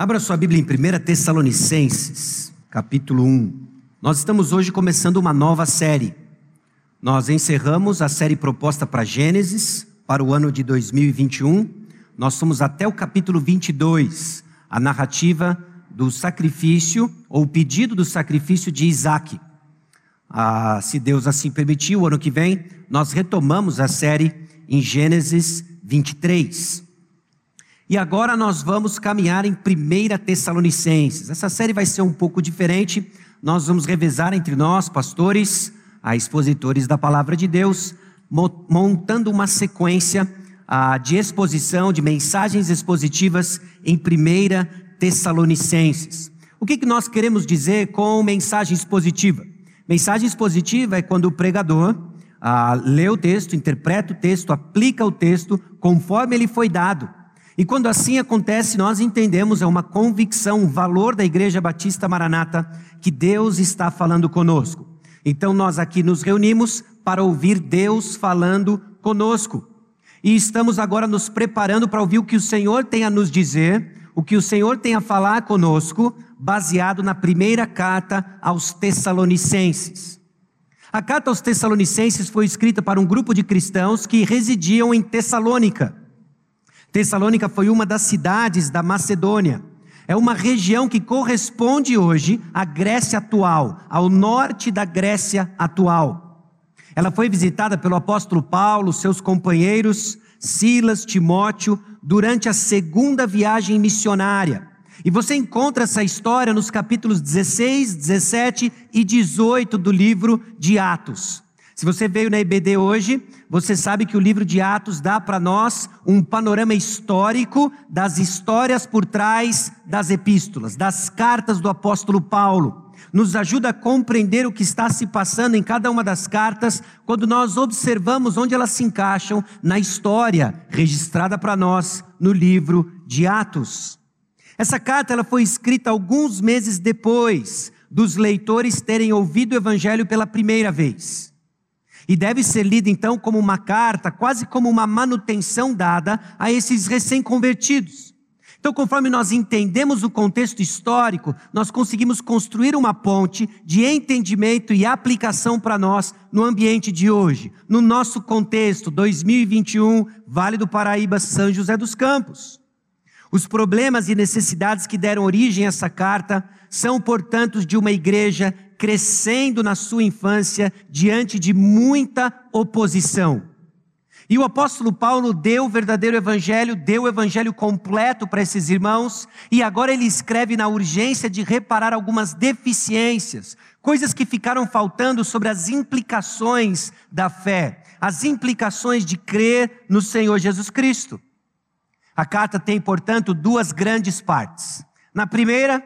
Abra sua Bíblia em 1 Tessalonicenses, capítulo 1. Nós estamos hoje começando uma nova série. Nós encerramos a série proposta para Gênesis para o ano de 2021. Nós somos até o capítulo 22, a narrativa do sacrifício ou o pedido do sacrifício de Isaac. Ah, se Deus assim permitir, o ano que vem nós retomamos a série em Gênesis 23. E agora nós vamos caminhar em 1 Tessalonicenses. Essa série vai ser um pouco diferente. Nós vamos revezar entre nós, pastores, a expositores da palavra de Deus, montando uma sequência ah, de exposição, de mensagens expositivas em 1 Tessalonicenses. O que, que nós queremos dizer com mensagem expositiva? Mensagem expositiva é quando o pregador ah, lê o texto, interpreta o texto, aplica o texto conforme ele foi dado e quando assim acontece, nós entendemos, é uma convicção, um valor da Igreja Batista Maranata, que Deus está falando conosco. Então nós aqui nos reunimos para ouvir Deus falando conosco. E estamos agora nos preparando para ouvir o que o Senhor tem a nos dizer, o que o Senhor tem a falar conosco, baseado na primeira carta aos Tessalonicenses. A carta aos Tessalonicenses foi escrita para um grupo de cristãos que residiam em Tessalônica. Tessalônica foi uma das cidades da Macedônia. É uma região que corresponde hoje à Grécia atual, ao norte da Grécia atual. Ela foi visitada pelo apóstolo Paulo, seus companheiros, Silas, Timóteo, durante a segunda viagem missionária. E você encontra essa história nos capítulos 16, 17 e 18 do livro de Atos. Se você veio na EBD hoje, você sabe que o livro de Atos dá para nós um panorama histórico das histórias por trás das epístolas, das cartas do apóstolo Paulo. Nos ajuda a compreender o que está se passando em cada uma das cartas quando nós observamos onde elas se encaixam na história registrada para nós no livro de Atos. Essa carta ela foi escrita alguns meses depois dos leitores terem ouvido o evangelho pela primeira vez e deve ser lida então como uma carta, quase como uma manutenção dada a esses recém-convertidos. Então, conforme nós entendemos o contexto histórico, nós conseguimos construir uma ponte de entendimento e aplicação para nós no ambiente de hoje, no nosso contexto 2021, Vale do Paraíba, São José dos Campos. Os problemas e necessidades que deram origem a essa carta são, portanto, de uma igreja crescendo na sua infância diante de muita oposição. E o apóstolo Paulo deu o verdadeiro evangelho, deu o evangelho completo para esses irmãos, e agora ele escreve na urgência de reparar algumas deficiências, coisas que ficaram faltando sobre as implicações da fé, as implicações de crer no Senhor Jesus Cristo. A carta tem, portanto, duas grandes partes. Na primeira,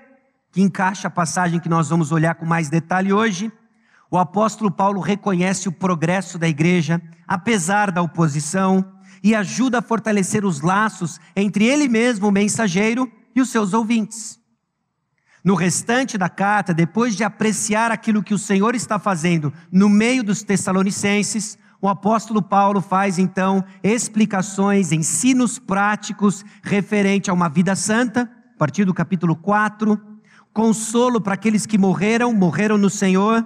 que encaixa a passagem que nós vamos olhar com mais detalhe hoje. O apóstolo Paulo reconhece o progresso da igreja, apesar da oposição, e ajuda a fortalecer os laços entre ele mesmo, o mensageiro, e os seus ouvintes. No restante da carta, depois de apreciar aquilo que o Senhor está fazendo no meio dos Tessalonicenses, o apóstolo Paulo faz então explicações, ensinos práticos referente a uma vida santa, a partir do capítulo 4 consolo para aqueles que morreram, morreram no Senhor,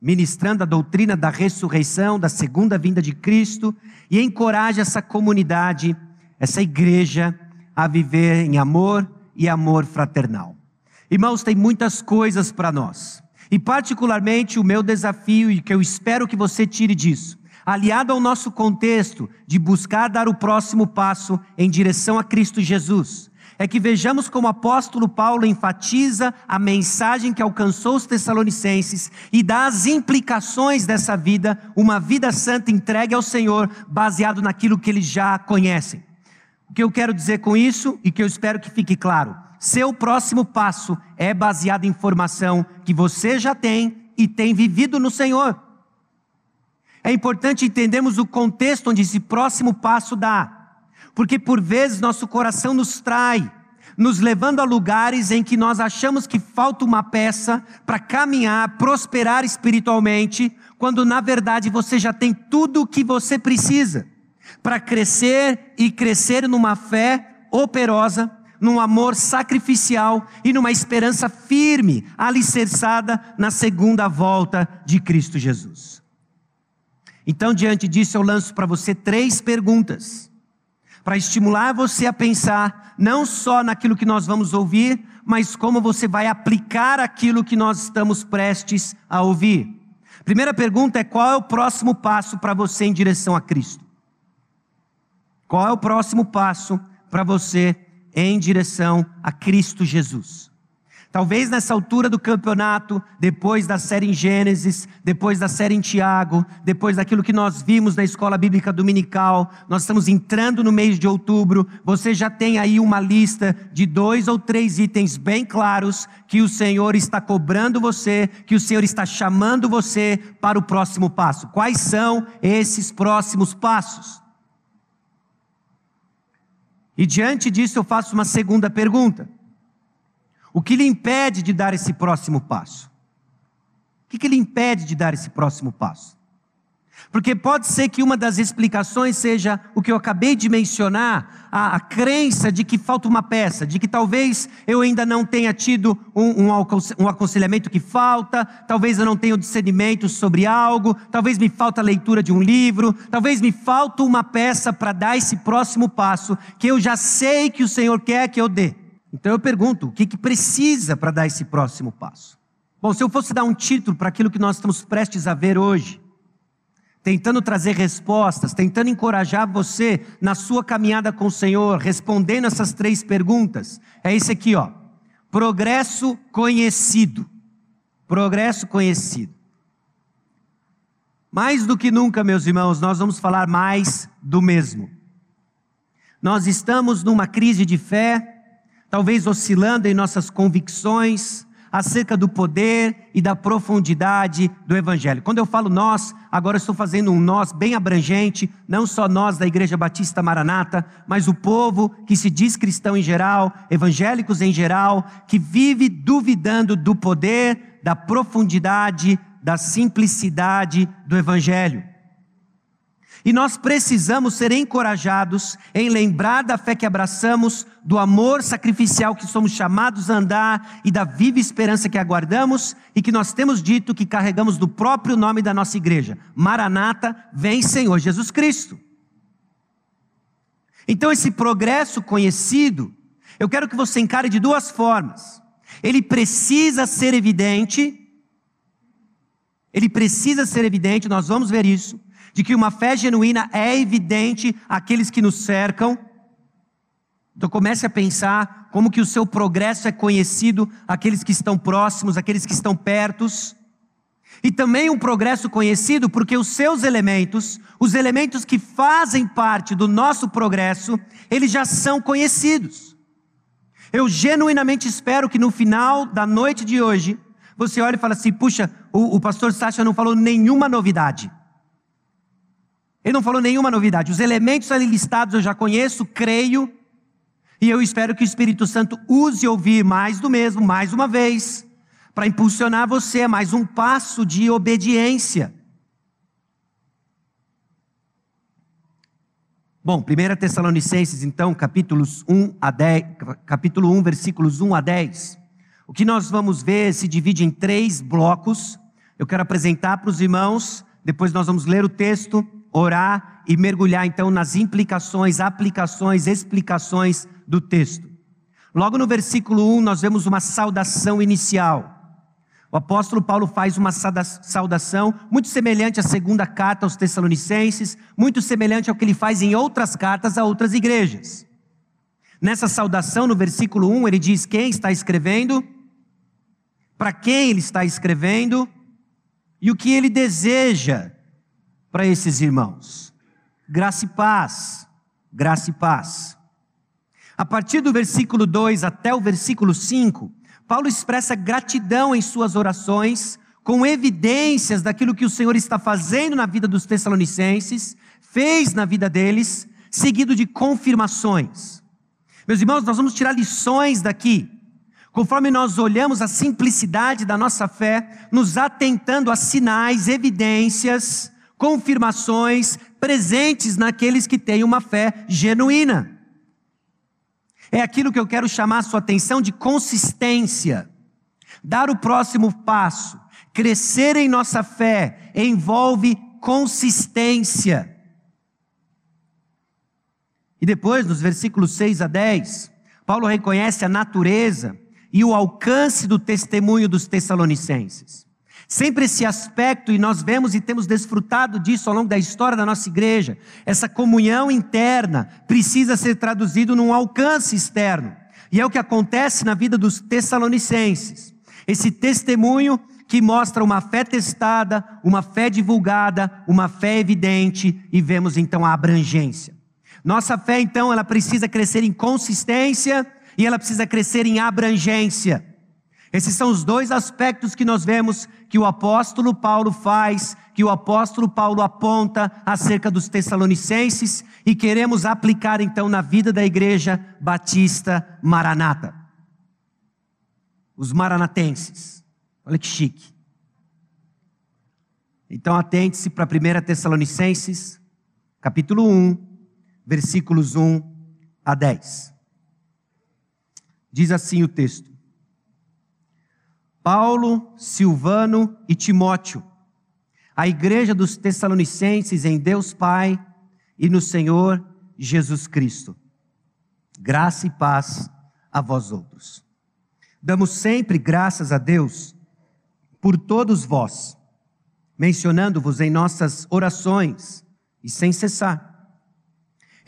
ministrando a doutrina da ressurreição, da segunda vinda de Cristo, e encoraja essa comunidade, essa igreja, a viver em amor e amor fraternal. Irmãos, tem muitas coisas para nós, e particularmente o meu desafio, e que eu espero que você tire disso, aliado ao nosso contexto de buscar dar o próximo passo em direção a Cristo Jesus é que vejamos como o apóstolo Paulo enfatiza a mensagem que alcançou os Tessalonicenses e dá as implicações dessa vida, uma vida santa entregue ao Senhor, baseado naquilo que eles já conhecem. O que eu quero dizer com isso e que eu espero que fique claro: seu próximo passo é baseado em informação que você já tem e tem vivido no Senhor. É importante entendermos o contexto onde esse próximo passo dá porque por vezes nosso coração nos trai, nos levando a lugares em que nós achamos que falta uma peça para caminhar, prosperar espiritualmente, quando na verdade você já tem tudo o que você precisa para crescer e crescer numa fé operosa, num amor sacrificial e numa esperança firme, alicerçada na segunda volta de Cristo Jesus. Então, diante disso, eu lanço para você três perguntas, para estimular você a pensar não só naquilo que nós vamos ouvir, mas como você vai aplicar aquilo que nós estamos prestes a ouvir. Primeira pergunta é: qual é o próximo passo para você em direção a Cristo? Qual é o próximo passo para você em direção a Cristo Jesus? Talvez nessa altura do campeonato, depois da série em Gênesis, depois da série em Tiago, depois daquilo que nós vimos na escola bíblica dominical, nós estamos entrando no mês de outubro, você já tem aí uma lista de dois ou três itens bem claros que o Senhor está cobrando você, que o Senhor está chamando você para o próximo passo. Quais são esses próximos passos? E diante disso eu faço uma segunda pergunta. O que lhe impede de dar esse próximo passo? O que, que lhe impede de dar esse próximo passo? Porque pode ser que uma das explicações seja o que eu acabei de mencionar, a, a crença de que falta uma peça, de que talvez eu ainda não tenha tido um, um, um aconselhamento que falta, talvez eu não tenha o discernimento sobre algo, talvez me falta a leitura de um livro, talvez me falta uma peça para dar esse próximo passo que eu já sei que o Senhor quer que eu dê. Então eu pergunto, o que, que precisa para dar esse próximo passo? Bom, se eu fosse dar um título para aquilo que nós estamos prestes a ver hoje, tentando trazer respostas, tentando encorajar você na sua caminhada com o Senhor, respondendo essas três perguntas, é esse aqui, ó. Progresso conhecido. Progresso conhecido. Mais do que nunca, meus irmãos, nós vamos falar mais do mesmo. Nós estamos numa crise de fé, talvez oscilando em nossas convicções acerca do poder e da profundidade do Evangelho. Quando eu falo nós, agora estou fazendo um nós bem abrangente, não só nós da Igreja Batista Maranata, mas o povo que se diz cristão em geral, evangélicos em geral, que vive duvidando do poder, da profundidade, da simplicidade do Evangelho. E nós precisamos ser encorajados em lembrar da fé que abraçamos, do amor sacrificial que somos chamados a andar e da viva esperança que aguardamos e que nós temos dito que carregamos do próprio nome da nossa igreja. Maranata, vem Senhor Jesus Cristo. Então, esse progresso conhecido, eu quero que você encare de duas formas. Ele precisa ser evidente, ele precisa ser evidente, nós vamos ver isso de que uma fé genuína é evidente àqueles que nos cercam. Então comece a pensar como que o seu progresso é conhecido àqueles que estão próximos, àqueles que estão pertos. E também um progresso conhecido porque os seus elementos, os elementos que fazem parte do nosso progresso, eles já são conhecidos. Eu genuinamente espero que no final da noite de hoje, você olhe e fale assim: puxa, o, o pastor Sacha não falou nenhuma novidade. Ele não falou nenhuma novidade. Os elementos ali listados eu já conheço, creio, e eu espero que o Espírito Santo use ouvir mais do mesmo, mais uma vez, para impulsionar você a mais um passo de obediência. Bom, 1 Tessalonicenses, então, capítulos 1 a 10, capítulo 1, versículos 1 a 10. O que nós vamos ver se divide em três blocos. Eu quero apresentar para os irmãos, depois nós vamos ler o texto orar e mergulhar então nas implicações, aplicações, explicações do texto. Logo no versículo 1, nós vemos uma saudação inicial. O apóstolo Paulo faz uma saudação muito semelhante à segunda carta aos Tessalonicenses, muito semelhante ao que ele faz em outras cartas a outras igrejas. Nessa saudação, no versículo 1, ele diz quem está escrevendo, para quem ele está escrevendo e o que ele deseja para esses irmãos. Graça e paz, graça e paz. A partir do versículo 2 até o versículo 5, Paulo expressa gratidão em suas orações, com evidências daquilo que o Senhor está fazendo na vida dos Tessalonicenses, fez na vida deles, seguido de confirmações. Meus irmãos, nós vamos tirar lições daqui. Conforme nós olhamos a simplicidade da nossa fé, nos atentando a sinais, evidências confirmações presentes naqueles que têm uma fé genuína. É aquilo que eu quero chamar a sua atenção de consistência. Dar o próximo passo, crescer em nossa fé, envolve consistência. E depois, nos versículos 6 a 10, Paulo reconhece a natureza e o alcance do testemunho dos Tessalonicenses. Sempre esse aspecto, e nós vemos e temos desfrutado disso ao longo da história da nossa igreja, essa comunhão interna precisa ser traduzido num alcance externo. E é o que acontece na vida dos Tessalonicenses. Esse testemunho que mostra uma fé testada, uma fé divulgada, uma fé evidente, e vemos então a abrangência. Nossa fé, então, ela precisa crescer em consistência e ela precisa crescer em abrangência. Esses são os dois aspectos que nós vemos que o apóstolo Paulo faz, que o apóstolo Paulo aponta acerca dos Tessalonicenses e queremos aplicar então na vida da igreja batista Maranata. Os maranatenses. Olha que chique. Então atente-se para 1 Tessalonicenses, capítulo 1, versículos 1 a 10. Diz assim o texto: Paulo, Silvano e Timóteo, a igreja dos Tessalonicenses em Deus Pai e no Senhor Jesus Cristo. Graça e paz a vós outros. Damos sempre graças a Deus por todos vós, mencionando-vos em nossas orações e sem cessar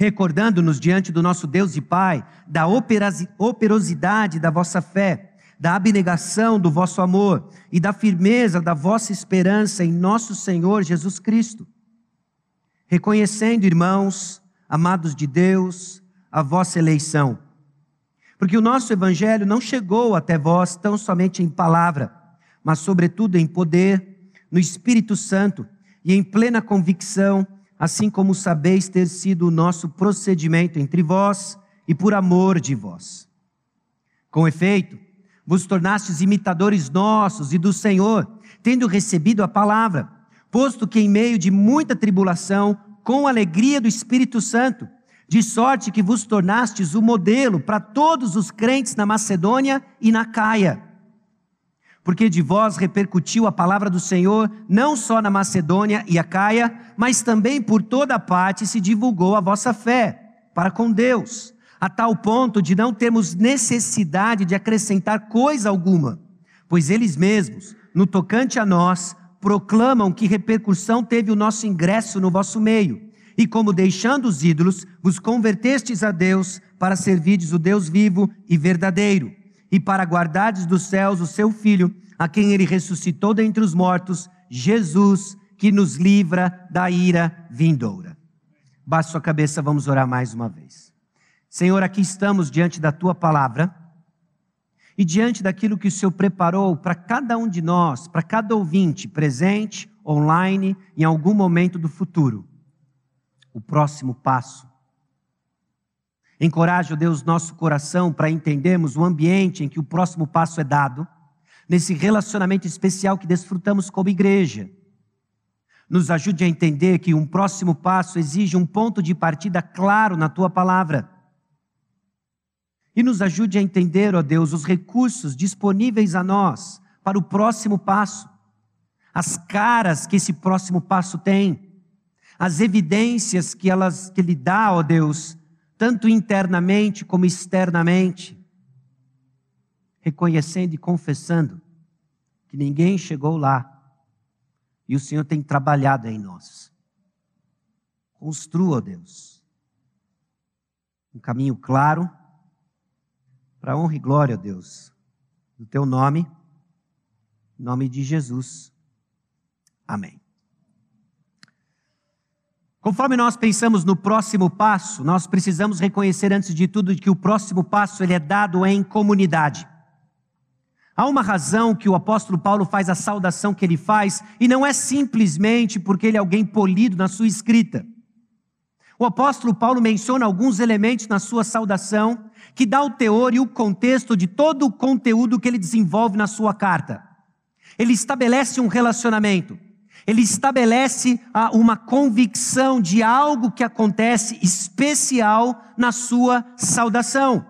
recordando-nos diante do nosso Deus e Pai da operosidade da vossa fé, da abnegação do vosso amor e da firmeza da vossa esperança em nosso Senhor Jesus Cristo. Reconhecendo, irmãos, amados de Deus, a vossa eleição. Porque o nosso evangelho não chegou até vós tão somente em palavra, mas sobretudo em poder, no Espírito Santo e em plena convicção assim como sabeis ter sido o nosso procedimento entre vós e por amor de vós. Com efeito, vos tornastes imitadores nossos e do Senhor, tendo recebido a palavra, posto que em meio de muita tribulação, com alegria do Espírito Santo, de sorte que vos tornastes o modelo para todos os crentes na Macedônia e na Caia. Porque de vós repercutiu a palavra do Senhor, não só na Macedônia e a Caia, mas também por toda parte se divulgou a vossa fé para com Deus, a tal ponto de não termos necessidade de acrescentar coisa alguma, pois eles mesmos, no tocante a nós, proclamam que repercussão teve o nosso ingresso no vosso meio, e como deixando os ídolos, vos convertestes a Deus para servirdes o Deus vivo e verdadeiro e para guardares dos céus o seu Filho, a quem ele ressuscitou dentre os mortos, Jesus, que nos livra da ira vindoura. Baixe sua cabeça, vamos orar mais uma vez. Senhor, aqui estamos diante da tua palavra e diante daquilo que o Senhor preparou para cada um de nós, para cada ouvinte, presente, online, em algum momento do futuro. O próximo passo Encoraje, ó Deus, nosso coração para entendermos o ambiente em que o próximo passo é dado, nesse relacionamento especial que desfrutamos como igreja. Nos ajude a entender que um próximo passo exige um ponto de partida claro na tua palavra. E nos ajude a entender, ó Deus, os recursos disponíveis a nós para o próximo passo, as caras que esse próximo passo tem, as evidências que elas que ele dá, ó Deus, tanto internamente como externamente, reconhecendo e confessando que ninguém chegou lá e o Senhor tem trabalhado em nós. Construa, Deus, um caminho claro para honra e glória, Deus, do teu nome, em nome de Jesus. Amém. Conforme nós pensamos no próximo passo, nós precisamos reconhecer antes de tudo que o próximo passo ele é dado em comunidade. Há uma razão que o apóstolo Paulo faz a saudação que ele faz, e não é simplesmente porque ele é alguém polido na sua escrita. O apóstolo Paulo menciona alguns elementos na sua saudação que dá o teor e o contexto de todo o conteúdo que ele desenvolve na sua carta. Ele estabelece um relacionamento. Ele estabelece ah, uma convicção de algo que acontece especial na sua saudação.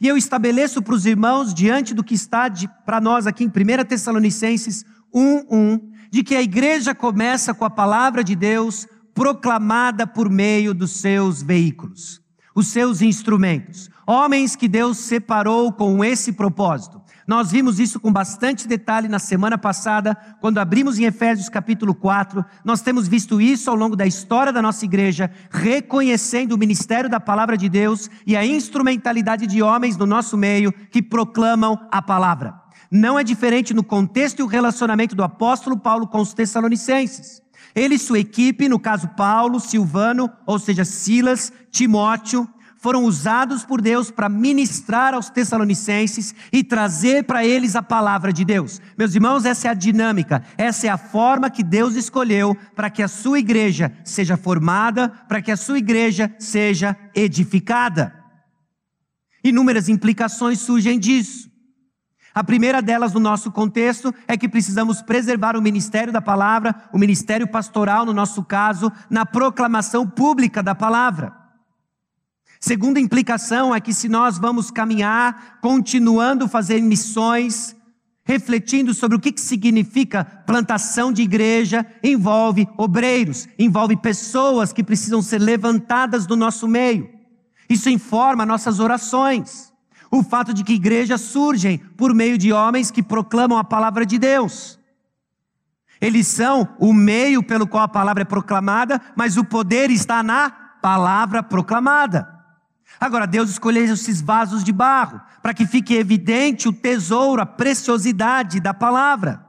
E eu estabeleço para os irmãos, diante do que está para nós aqui em 1 Tessalonicenses 1:1, de que a igreja começa com a palavra de Deus proclamada por meio dos seus veículos, os seus instrumentos. Homens que Deus separou com esse propósito. Nós vimos isso com bastante detalhe na semana passada, quando abrimos em Efésios capítulo 4. Nós temos visto isso ao longo da história da nossa igreja, reconhecendo o ministério da palavra de Deus e a instrumentalidade de homens no nosso meio que proclamam a palavra. Não é diferente no contexto e o relacionamento do apóstolo Paulo com os Tessalonicenses. Ele e sua equipe, no caso Paulo, Silvano, ou seja, Silas, Timóteo, foram usados por Deus para ministrar aos Tessalonicenses e trazer para eles a palavra de Deus. Meus irmãos, essa é a dinâmica, essa é a forma que Deus escolheu para que a sua igreja seja formada, para que a sua igreja seja edificada. Inúmeras implicações surgem disso. A primeira delas, no nosso contexto, é que precisamos preservar o ministério da palavra, o ministério pastoral, no nosso caso, na proclamação pública da palavra. Segunda implicação é que se nós vamos caminhar, continuando fazer missões, refletindo sobre o que significa plantação de igreja, envolve obreiros, envolve pessoas que precisam ser levantadas do nosso meio. Isso informa nossas orações. O fato de que igrejas surgem por meio de homens que proclamam a palavra de Deus. Eles são o meio pelo qual a palavra é proclamada, mas o poder está na palavra proclamada. Agora, Deus escolheu esses vasos de barro para que fique evidente o tesouro, a preciosidade da palavra.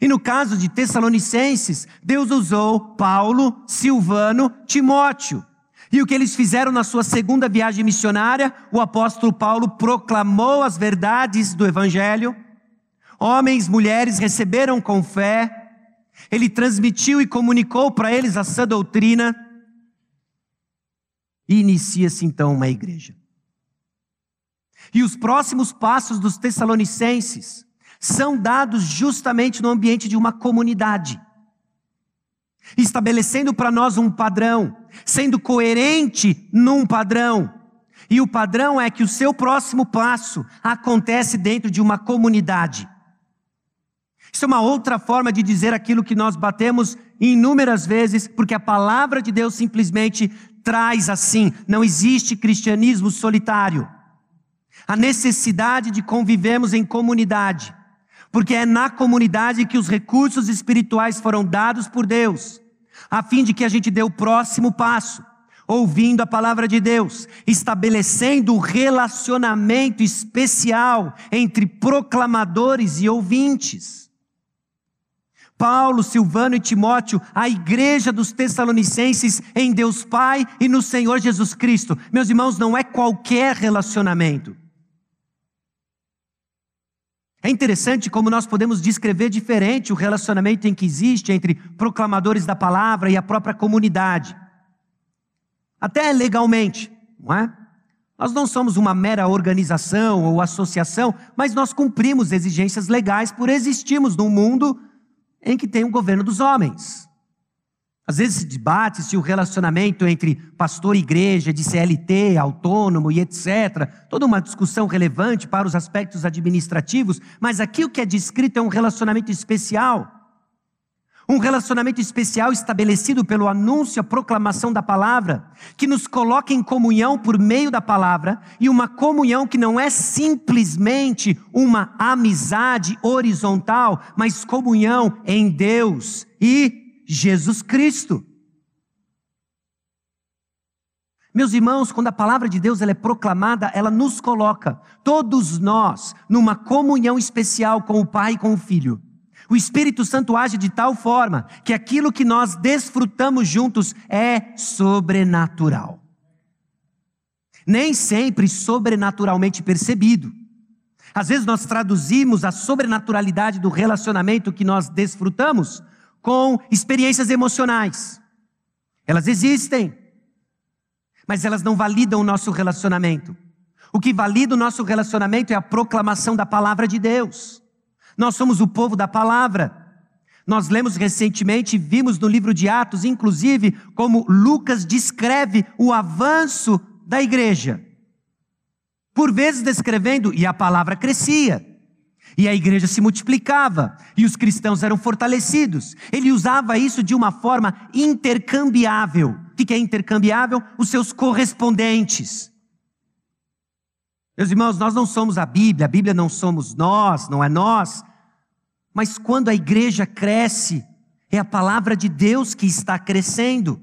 E no caso de Tessalonicenses, Deus usou Paulo, Silvano, Timóteo. E o que eles fizeram na sua segunda viagem missionária, o apóstolo Paulo proclamou as verdades do Evangelho. Homens, mulheres receberam com fé. Ele transmitiu e comunicou para eles a sã doutrina. E inicia-se então uma igreja. E os próximos passos dos Tessalonicenses são dados justamente no ambiente de uma comunidade, estabelecendo para nós um padrão, sendo coerente num padrão. E o padrão é que o seu próximo passo acontece dentro de uma comunidade. Isso é uma outra forma de dizer aquilo que nós batemos inúmeras vezes, porque a palavra de Deus simplesmente traz assim: não existe cristianismo solitário. A necessidade de convivermos em comunidade, porque é na comunidade que os recursos espirituais foram dados por Deus, a fim de que a gente dê o próximo passo, ouvindo a palavra de Deus, estabelecendo o relacionamento especial entre proclamadores e ouvintes. Paulo, Silvano e Timóteo, a igreja dos Tessalonicenses em Deus Pai e no Senhor Jesus Cristo. Meus irmãos, não é qualquer relacionamento. É interessante como nós podemos descrever diferente o relacionamento em que existe entre proclamadores da palavra e a própria comunidade. Até legalmente, não é? Nós não somos uma mera organização ou associação, mas nós cumprimos exigências legais por existirmos num mundo em que tem um governo dos homens. Às vezes se debate se o relacionamento entre pastor e igreja, de CLT, autônomo e etc. Toda uma discussão relevante para os aspectos administrativos, mas aqui o que é descrito é um relacionamento especial. Um relacionamento especial estabelecido pelo anúncio, a proclamação da palavra, que nos coloca em comunhão por meio da palavra, e uma comunhão que não é simplesmente uma amizade horizontal, mas comunhão em Deus e Jesus Cristo. Meus irmãos, quando a palavra de Deus ela é proclamada, ela nos coloca, todos nós, numa comunhão especial com o Pai e com o Filho. O Espírito Santo age de tal forma que aquilo que nós desfrutamos juntos é sobrenatural. Nem sempre sobrenaturalmente percebido. Às vezes nós traduzimos a sobrenaturalidade do relacionamento que nós desfrutamos com experiências emocionais. Elas existem, mas elas não validam o nosso relacionamento. O que valida o nosso relacionamento é a proclamação da palavra de Deus. Nós somos o povo da palavra. Nós lemos recentemente, vimos no livro de Atos, inclusive, como Lucas descreve o avanço da igreja. Por vezes descrevendo, e a palavra crescia. E a igreja se multiplicava, e os cristãos eram fortalecidos. Ele usava isso de uma forma intercambiável. O que é intercambiável? Os seus correspondentes. Meus irmãos, nós não somos a Bíblia, a Bíblia não somos nós, não é nós. Mas quando a igreja cresce, é a palavra de Deus que está crescendo,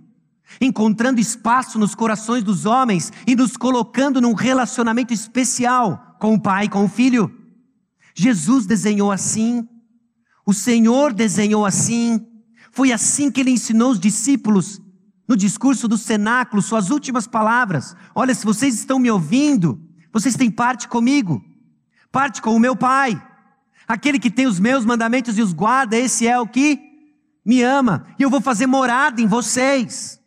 encontrando espaço nos corações dos homens e nos colocando num relacionamento especial com o Pai, com o Filho. Jesus desenhou assim, o Senhor desenhou assim, foi assim que ele ensinou os discípulos no discurso do cenáculo, suas últimas palavras. Olha, se vocês estão me ouvindo, vocês têm parte comigo, parte com o meu Pai. Aquele que tem os meus mandamentos e os guarda, esse é o que me ama, e eu vou fazer morada em vocês.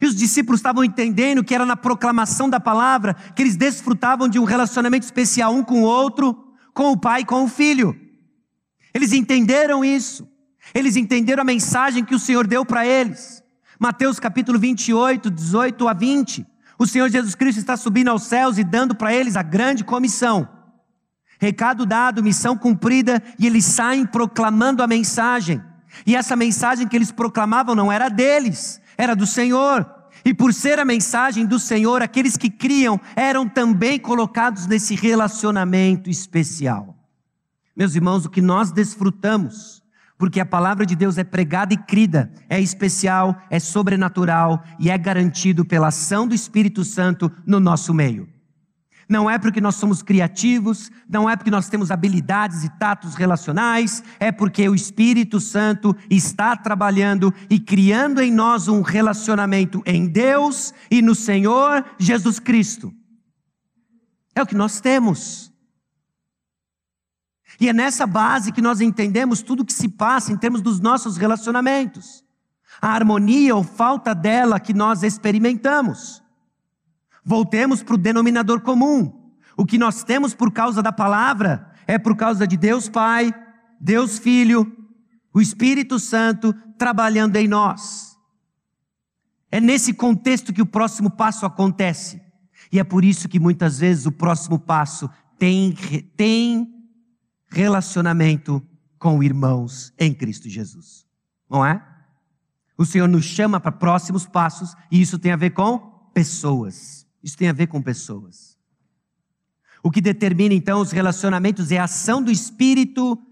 E os discípulos estavam entendendo que era na proclamação da palavra que eles desfrutavam de um relacionamento especial um com o outro, com o pai e com o filho. Eles entenderam isso. Eles entenderam a mensagem que o Senhor deu para eles. Mateus capítulo 28, 18 a 20. O Senhor Jesus Cristo está subindo aos céus e dando para eles a grande comissão. Recado dado, missão cumprida, e eles saem proclamando a mensagem. E essa mensagem que eles proclamavam não era deles, era do Senhor. E por ser a mensagem do Senhor, aqueles que criam eram também colocados nesse relacionamento especial. Meus irmãos, o que nós desfrutamos, porque a palavra de Deus é pregada e crida, é especial, é sobrenatural e é garantido pela ação do Espírito Santo no nosso meio. Não é porque nós somos criativos, não é porque nós temos habilidades e tatos relacionais, é porque o Espírito Santo está trabalhando e criando em nós um relacionamento em Deus e no Senhor Jesus Cristo. É o que nós temos. E é nessa base que nós entendemos tudo o que se passa em termos dos nossos relacionamentos. A harmonia ou falta dela que nós experimentamos. Voltemos para o denominador comum. O que nós temos por causa da palavra é por causa de Deus Pai, Deus Filho, o Espírito Santo trabalhando em nós. É nesse contexto que o próximo passo acontece. E é por isso que muitas vezes o próximo passo tem, tem relacionamento com irmãos em Cristo Jesus. Não é? O Senhor nos chama para próximos passos e isso tem a ver com pessoas. Isso tem a ver com pessoas. O que determina então os relacionamentos é a ação do Espírito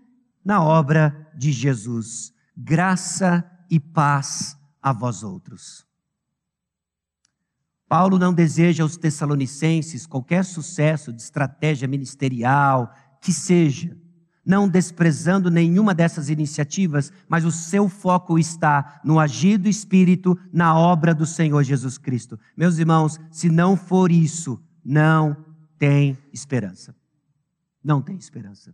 na obra de Jesus. Graça e paz a vós outros. Paulo não deseja aos Tessalonicenses qualquer sucesso de estratégia ministerial, que seja, não desprezando nenhuma dessas iniciativas, mas o seu foco está no agir do Espírito na obra do Senhor Jesus Cristo. Meus irmãos, se não for isso, não tem esperança. Não tem esperança.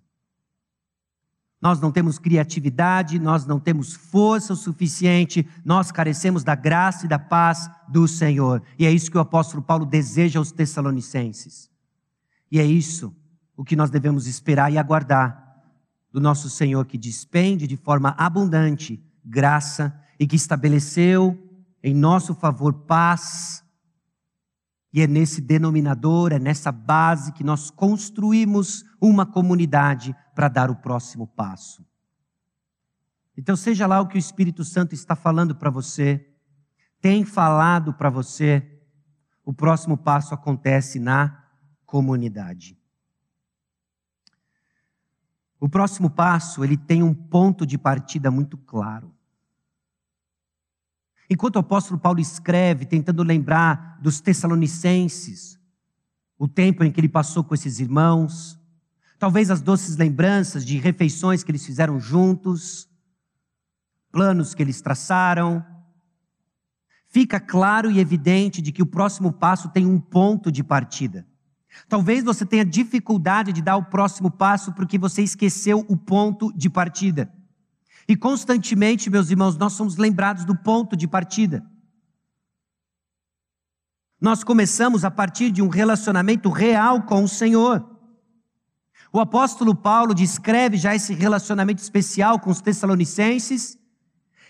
Nós não temos criatividade, nós não temos força o suficiente, nós carecemos da graça e da paz do Senhor. E é isso que o apóstolo Paulo deseja aos Tessalonicenses. E é isso o que nós devemos esperar e aguardar do nosso Senhor que despende de forma abundante graça e que estabeleceu em nosso favor paz. E é nesse denominador, é nessa base que nós construímos uma comunidade para dar o próximo passo. Então, seja lá o que o Espírito Santo está falando para você, tem falado para você, o próximo passo acontece na comunidade. O próximo passo, ele tem um ponto de partida muito claro. Enquanto o apóstolo Paulo escreve, tentando lembrar dos Tessalonicenses, o tempo em que ele passou com esses irmãos, talvez as doces lembranças de refeições que eles fizeram juntos, planos que eles traçaram, fica claro e evidente de que o próximo passo tem um ponto de partida. Talvez você tenha dificuldade de dar o próximo passo porque você esqueceu o ponto de partida. E constantemente, meus irmãos, nós somos lembrados do ponto de partida. Nós começamos a partir de um relacionamento real com o Senhor. O apóstolo Paulo descreve já esse relacionamento especial com os Tessalonicenses,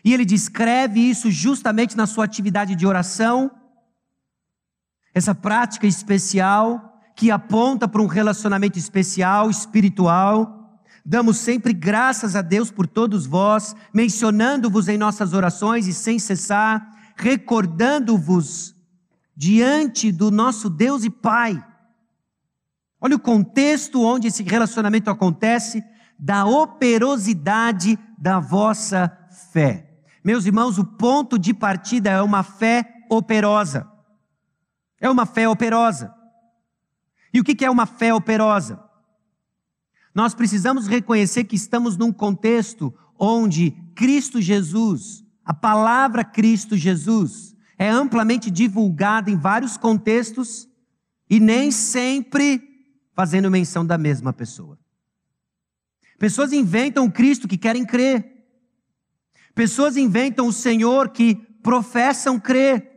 e ele descreve isso justamente na sua atividade de oração, essa prática especial que aponta para um relacionamento especial, espiritual. Damos sempre graças a Deus por todos vós, mencionando-vos em nossas orações e sem cessar, recordando-vos diante do nosso Deus e Pai. Olha o contexto onde esse relacionamento acontece, da operosidade da vossa fé. Meus irmãos, o ponto de partida é uma fé operosa. É uma fé operosa. E o que é uma fé operosa? Nós precisamos reconhecer que estamos num contexto onde Cristo Jesus, a palavra Cristo Jesus, é amplamente divulgada em vários contextos e nem sempre fazendo menção da mesma pessoa. Pessoas inventam o Cristo que querem crer. Pessoas inventam o Senhor que professam crer.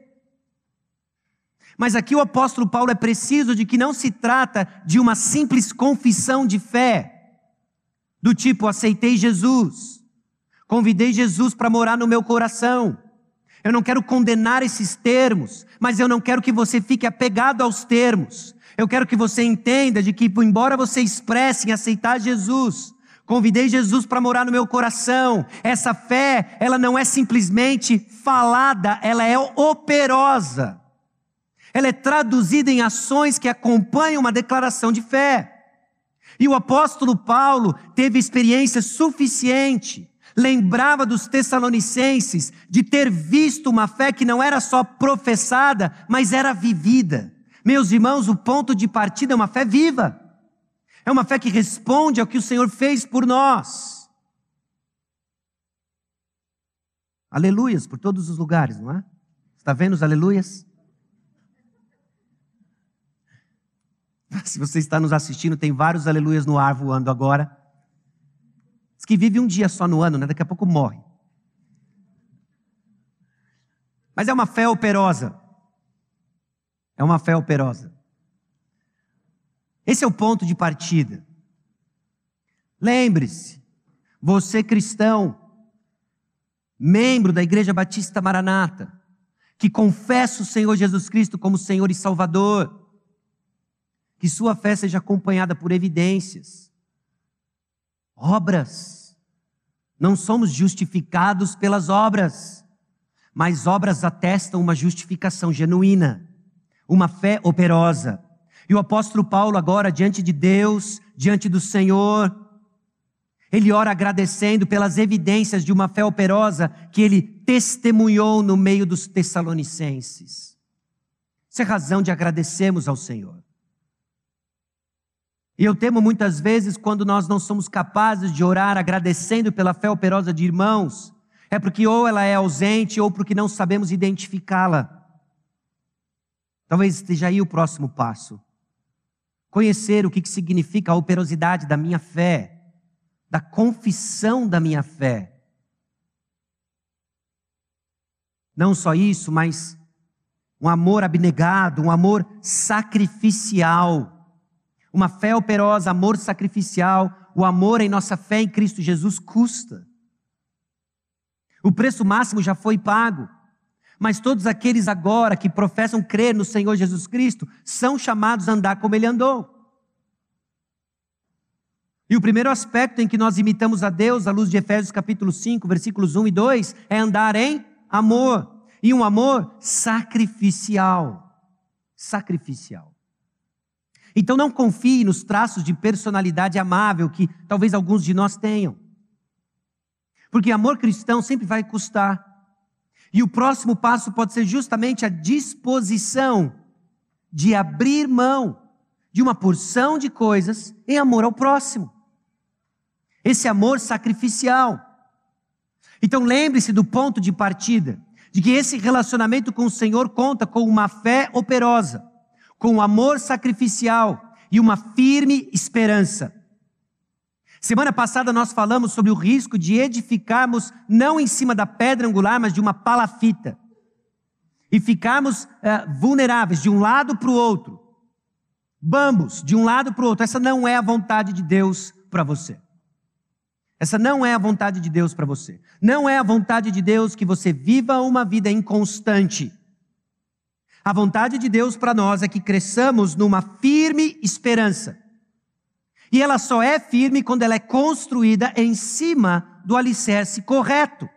Mas aqui o apóstolo Paulo é preciso de que não se trata de uma simples confissão de fé, do tipo aceitei Jesus, convidei Jesus para morar no meu coração. Eu não quero condenar esses termos, mas eu não quero que você fique apegado aos termos. Eu quero que você entenda de que, embora você expresse em aceitar Jesus, convidei Jesus para morar no meu coração, essa fé, ela não é simplesmente falada, ela é operosa ela é traduzida em ações que acompanham uma declaração de fé. E o apóstolo Paulo teve experiência suficiente, lembrava dos Tessalonicenses de ter visto uma fé que não era só professada, mas era vivida. Meus irmãos, o ponto de partida é uma fé viva. É uma fé que responde ao que o Senhor fez por nós. Aleluias por todos os lugares, não é? Está vendo os aleluias? Se você está nos assistindo, tem vários aleluias no ar voando agora. Diz que vive um dia só no ano, né? daqui a pouco morre. Mas é uma fé operosa. É uma fé operosa. Esse é o ponto de partida. Lembre-se, você cristão, membro da Igreja Batista Maranata, que confessa o Senhor Jesus Cristo como Senhor e Salvador, que sua fé seja acompanhada por evidências, obras. Não somos justificados pelas obras, mas obras atestam uma justificação genuína, uma fé operosa. E o apóstolo Paulo, agora, diante de Deus, diante do Senhor, ele ora agradecendo pelas evidências de uma fé operosa que ele testemunhou no meio dos Tessalonicenses. Isso é razão de agradecermos ao Senhor. E eu temo muitas vezes quando nós não somos capazes de orar agradecendo pela fé operosa de irmãos, é porque ou ela é ausente ou porque não sabemos identificá-la. Talvez esteja aí o próximo passo. Conhecer o que significa a operosidade da minha fé, da confissão da minha fé. Não só isso, mas um amor abnegado, um amor sacrificial uma fé operosa, amor sacrificial, o amor em nossa fé em Cristo Jesus custa. O preço máximo já foi pago. Mas todos aqueles agora que professam crer no Senhor Jesus Cristo são chamados a andar como ele andou. E o primeiro aspecto em que nós imitamos a Deus, à luz de Efésios capítulo 5, versículos 1 e 2, é andar em amor. E um amor sacrificial. Sacrificial. Então não confie nos traços de personalidade amável que talvez alguns de nós tenham. Porque amor cristão sempre vai custar. E o próximo passo pode ser justamente a disposição de abrir mão de uma porção de coisas em amor ao próximo. Esse amor sacrificial. Então lembre-se do ponto de partida, de que esse relacionamento com o Senhor conta com uma fé operosa com amor sacrificial e uma firme esperança. Semana passada nós falamos sobre o risco de edificarmos não em cima da pedra angular, mas de uma palafita. E ficarmos é, vulneráveis de um lado para o outro. Bambos, de um lado para o outro. Essa não é a vontade de Deus para você. Essa não é a vontade de Deus para você. Não é a vontade de Deus que você viva uma vida inconstante A vontade de Deus para nós é que cresçamos numa firme esperança. E ela só é firme quando ela é construída em cima do alicerce correto.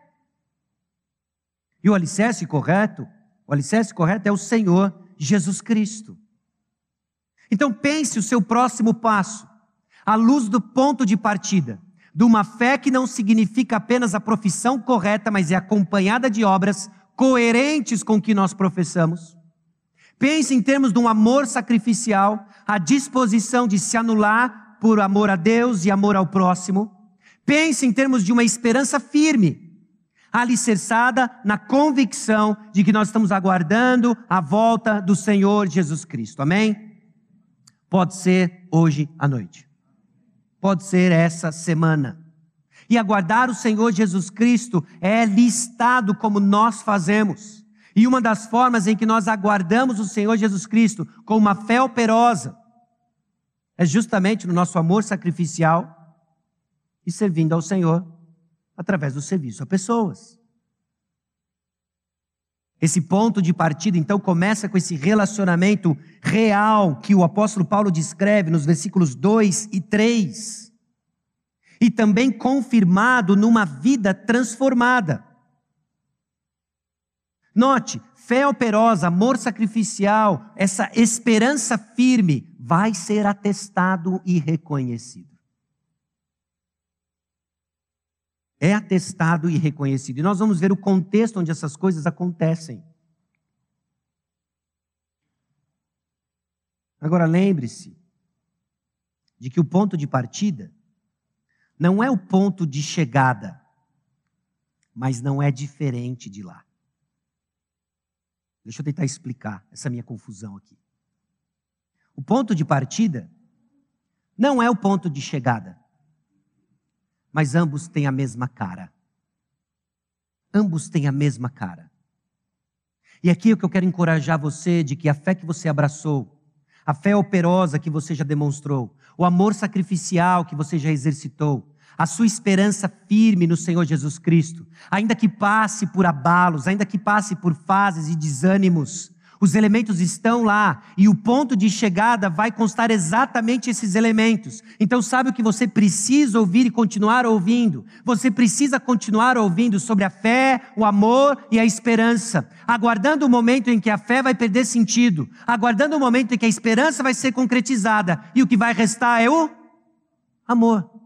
E o alicerce correto, o alicerce correto é o Senhor Jesus Cristo. Então pense o seu próximo passo, à luz do ponto de partida, de uma fé que não significa apenas a profissão correta, mas é acompanhada de obras coerentes com o que nós professamos. Pense em termos de um amor sacrificial, a disposição de se anular por amor a Deus e amor ao próximo. Pense em termos de uma esperança firme, alicerçada na convicção de que nós estamos aguardando a volta do Senhor Jesus Cristo. Amém? Pode ser hoje à noite. Pode ser essa semana. E aguardar o Senhor Jesus Cristo é listado como nós fazemos. E uma das formas em que nós aguardamos o Senhor Jesus Cristo com uma fé operosa é justamente no nosso amor sacrificial e servindo ao Senhor através do serviço a pessoas. Esse ponto de partida, então, começa com esse relacionamento real que o apóstolo Paulo descreve nos versículos 2 e 3. E também confirmado numa vida transformada. Note, fé operosa, amor sacrificial, essa esperança firme vai ser atestado e reconhecido. É atestado e reconhecido. E nós vamos ver o contexto onde essas coisas acontecem. Agora lembre-se de que o ponto de partida não é o ponto de chegada, mas não é diferente de lá. Deixa eu tentar explicar essa minha confusão aqui. O ponto de partida não é o ponto de chegada, mas ambos têm a mesma cara. Ambos têm a mesma cara. E aqui o que eu quero encorajar você de que a fé que você abraçou, a fé operosa que você já demonstrou, o amor sacrificial que você já exercitou, a sua esperança firme no Senhor Jesus Cristo, ainda que passe por abalos, ainda que passe por fases e desânimos, os elementos estão lá e o ponto de chegada vai constar exatamente esses elementos. Então, sabe o que você precisa ouvir e continuar ouvindo? Você precisa continuar ouvindo sobre a fé, o amor e a esperança, aguardando o momento em que a fé vai perder sentido, aguardando o momento em que a esperança vai ser concretizada e o que vai restar é o amor.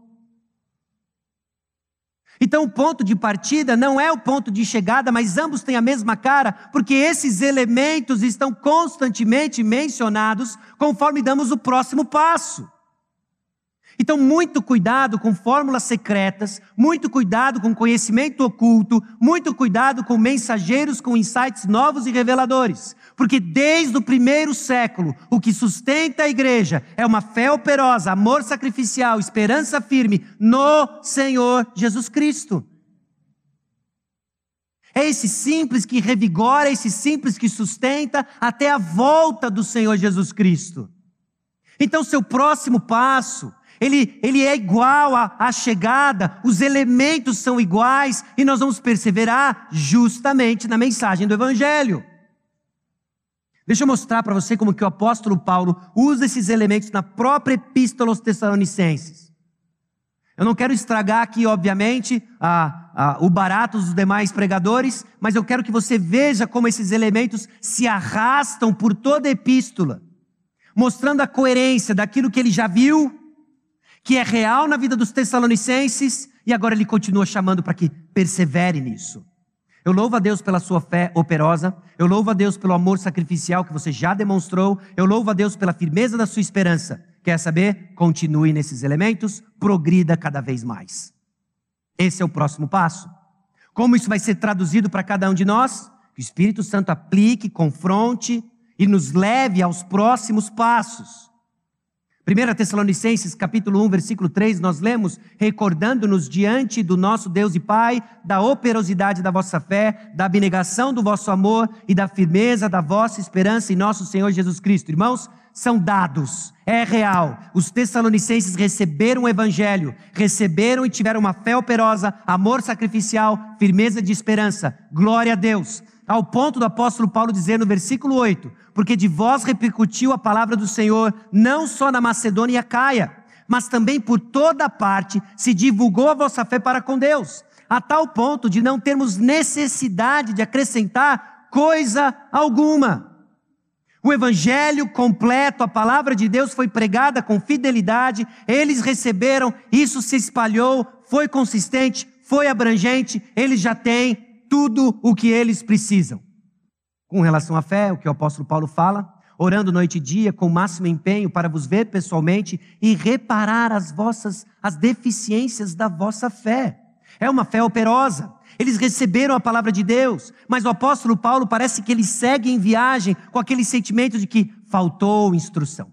Então, o ponto de partida não é o ponto de chegada, mas ambos têm a mesma cara, porque esses elementos estão constantemente mencionados conforme damos o próximo passo. Então, muito cuidado com fórmulas secretas, muito cuidado com conhecimento oculto, muito cuidado com mensageiros com insights novos e reveladores. Porque desde o primeiro século, o que sustenta a igreja é uma fé operosa, amor sacrificial, esperança firme no Senhor Jesus Cristo. É esse simples que revigora, esse simples que sustenta até a volta do Senhor Jesus Cristo. Então, seu próximo passo ele, ele é igual à, chegada, os elementos são iguais e nós vamos perseverar justamente na mensagem do Evangelho. Deixa eu mostrar para você como que o apóstolo Paulo usa esses elementos na própria epístola aos Tessalonicenses. Eu não quero estragar aqui, obviamente, a, a, o barato dos demais pregadores, mas eu quero que você veja como esses elementos se arrastam por toda a epístola, mostrando a coerência daquilo que ele já viu que é real na vida dos Tessalonicenses, e agora ele continua chamando para que persevere nisso. Eu louvo a Deus pela sua fé operosa, eu louvo a Deus pelo amor sacrificial que você já demonstrou, eu louvo a Deus pela firmeza da sua esperança. Quer saber? Continue nesses elementos, progrida cada vez mais. Esse é o próximo passo. Como isso vai ser traduzido para cada um de nós? Que o Espírito Santo aplique, confronte e nos leve aos próximos passos. 1 Tessalonicenses capítulo 1, versículo 3, nós lemos, recordando-nos diante do nosso Deus e Pai, da operosidade da vossa fé, da abnegação do vosso amor e da firmeza da vossa esperança em nosso Senhor Jesus Cristo. Irmãos, são dados, é real. Os Tessalonicenses receberam o Evangelho, receberam e tiveram uma fé operosa, amor sacrificial, firmeza de esperança. Glória a Deus. Ao ponto do apóstolo Paulo dizer no versículo 8: Porque de vós repercutiu a palavra do Senhor, não só na Macedônia e Acaia, mas também por toda parte se divulgou a vossa fé para com Deus, a tal ponto de não termos necessidade de acrescentar coisa alguma. O evangelho completo, a palavra de Deus foi pregada com fidelidade, eles receberam, isso se espalhou, foi consistente, foi abrangente, eles já têm tudo o que eles precisam. Com relação à fé, o que o apóstolo Paulo fala, orando noite e dia com o máximo empenho para vos ver pessoalmente e reparar as vossas as deficiências da vossa fé. É uma fé operosa. Eles receberam a palavra de Deus, mas o apóstolo Paulo parece que ele segue em viagem com aquele sentimento de que faltou instrução.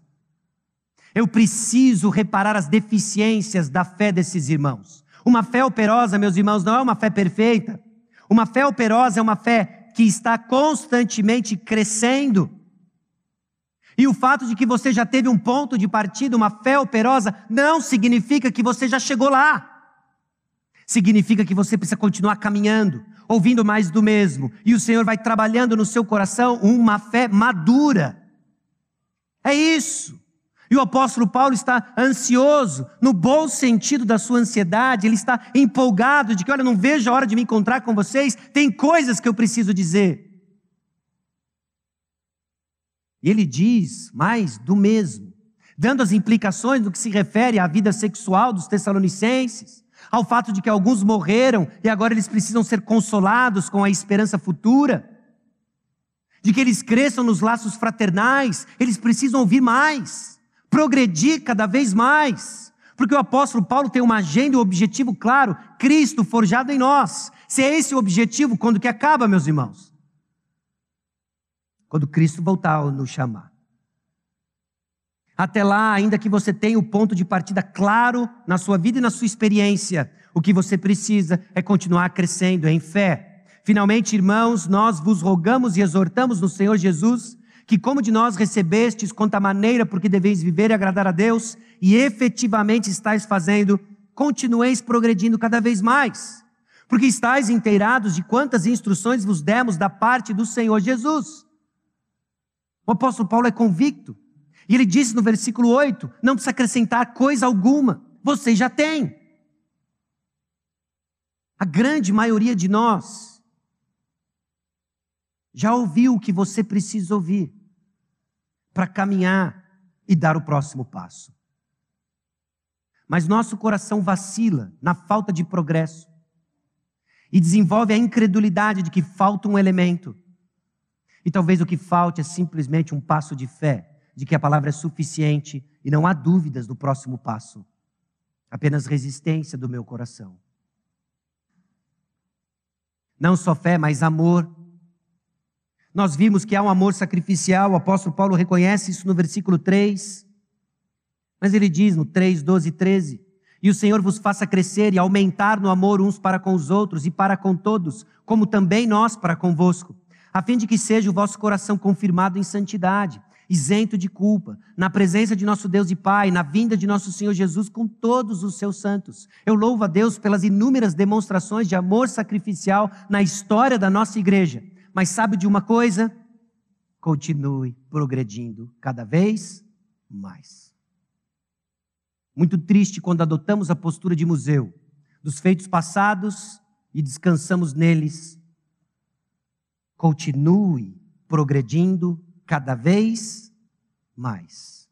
Eu preciso reparar as deficiências da fé desses irmãos. Uma fé operosa, meus irmãos, não é uma fé perfeita. Uma fé operosa é uma fé que está constantemente crescendo. E o fato de que você já teve um ponto de partida, uma fé operosa, não significa que você já chegou lá. Significa que você precisa continuar caminhando, ouvindo mais do mesmo. E o Senhor vai trabalhando no seu coração uma fé madura. É isso. E o apóstolo Paulo está ansioso, no bom sentido da sua ansiedade, ele está empolgado de que, olha, não vejo a hora de me encontrar com vocês, tem coisas que eu preciso dizer. E ele diz mais do mesmo, dando as implicações do que se refere à vida sexual dos tessalonicenses, ao fato de que alguns morreram e agora eles precisam ser consolados com a esperança futura, de que eles cresçam nos laços fraternais, eles precisam ouvir mais progredir cada vez mais. Porque o apóstolo Paulo tem uma agenda e um objetivo claro: Cristo forjado em nós. Se é esse o objetivo, quando que acaba, meus irmãos? Quando Cristo voltar a nos chamar. Até lá, ainda que você tenha o ponto de partida claro na sua vida e na sua experiência, o que você precisa é continuar crescendo em fé. Finalmente, irmãos, nós vos rogamos e exortamos no Senhor Jesus que como de nós recebestes quanto à maneira por que deveis viver e agradar a Deus, e efetivamente estáis fazendo, continueis progredindo cada vez mais, porque estáis inteirados de quantas instruções vos demos da parte do Senhor Jesus. O apóstolo Paulo é convicto, e ele disse no versículo 8: não precisa acrescentar coisa alguma, vocês já têm. A grande maioria de nós já ouviu o que você precisa ouvir para caminhar e dar o próximo passo. Mas nosso coração vacila na falta de progresso e desenvolve a incredulidade de que falta um elemento. E talvez o que falte é simplesmente um passo de fé, de que a palavra é suficiente e não há dúvidas do próximo passo. Apenas resistência do meu coração. Não só fé, mas amor nós vimos que há um amor sacrificial, o apóstolo Paulo reconhece isso no versículo 3. Mas ele diz no 3, 12 e 13: E o Senhor vos faça crescer e aumentar no amor uns para com os outros e para com todos, como também nós para convosco, a fim de que seja o vosso coração confirmado em santidade, isento de culpa, na presença de nosso Deus e Pai, na vinda de nosso Senhor Jesus com todos os seus santos. Eu louvo a Deus pelas inúmeras demonstrações de amor sacrificial na história da nossa igreja mas sabe de uma coisa? Continue progredindo cada vez mais. Muito triste quando adotamos a postura de museu dos feitos passados e descansamos neles. Continue progredindo cada vez mais.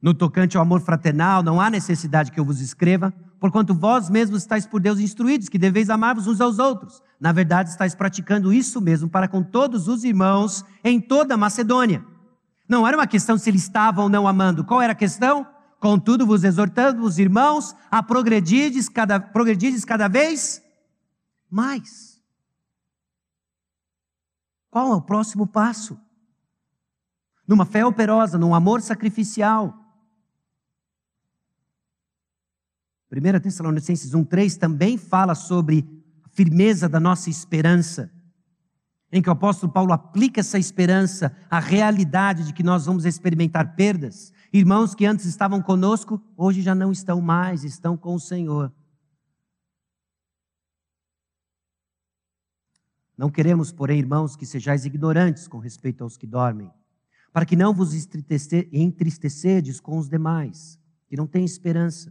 No tocante ao amor fraternal, não há necessidade que eu vos escreva, porquanto vós mesmos estáis por Deus instruídos, que deveis amar-vos uns aos outros. Na verdade, estáis praticando isso mesmo para com todos os irmãos em toda a Macedônia. Não era uma questão se eles estavam ou não amando. Qual era a questão? Contudo, vos exortando, os irmãos, a progredirdes cada, progredirdes cada vez mais. Qual é o próximo passo? Numa fé operosa, num amor sacrificial, 1 Tessalonicenses 1,3 também fala sobre a firmeza da nossa esperança, em que o apóstolo Paulo aplica essa esperança à realidade de que nós vamos experimentar perdas. Irmãos que antes estavam conosco, hoje já não estão mais, estão com o Senhor. Não queremos, porém, irmãos, que sejais ignorantes com respeito aos que dormem, para que não vos entristecedes com os demais, que não têm esperança.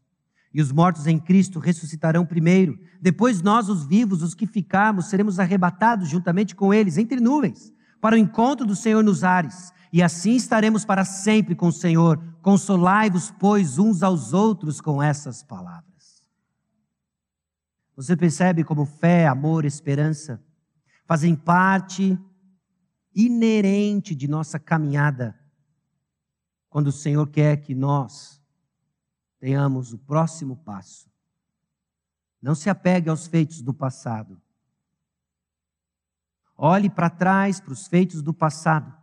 E os mortos em Cristo ressuscitarão primeiro. Depois nós, os vivos, os que ficarmos, seremos arrebatados juntamente com eles entre nuvens, para o encontro do Senhor nos ares. E assim estaremos para sempre com o Senhor. Consolai-vos, pois, uns aos outros com essas palavras. Você percebe como fé, amor, esperança fazem parte inerente de nossa caminhada, quando o Senhor quer que nós tenhamos o próximo passo. Não se apegue aos feitos do passado. Olhe para trás, para os feitos do passado,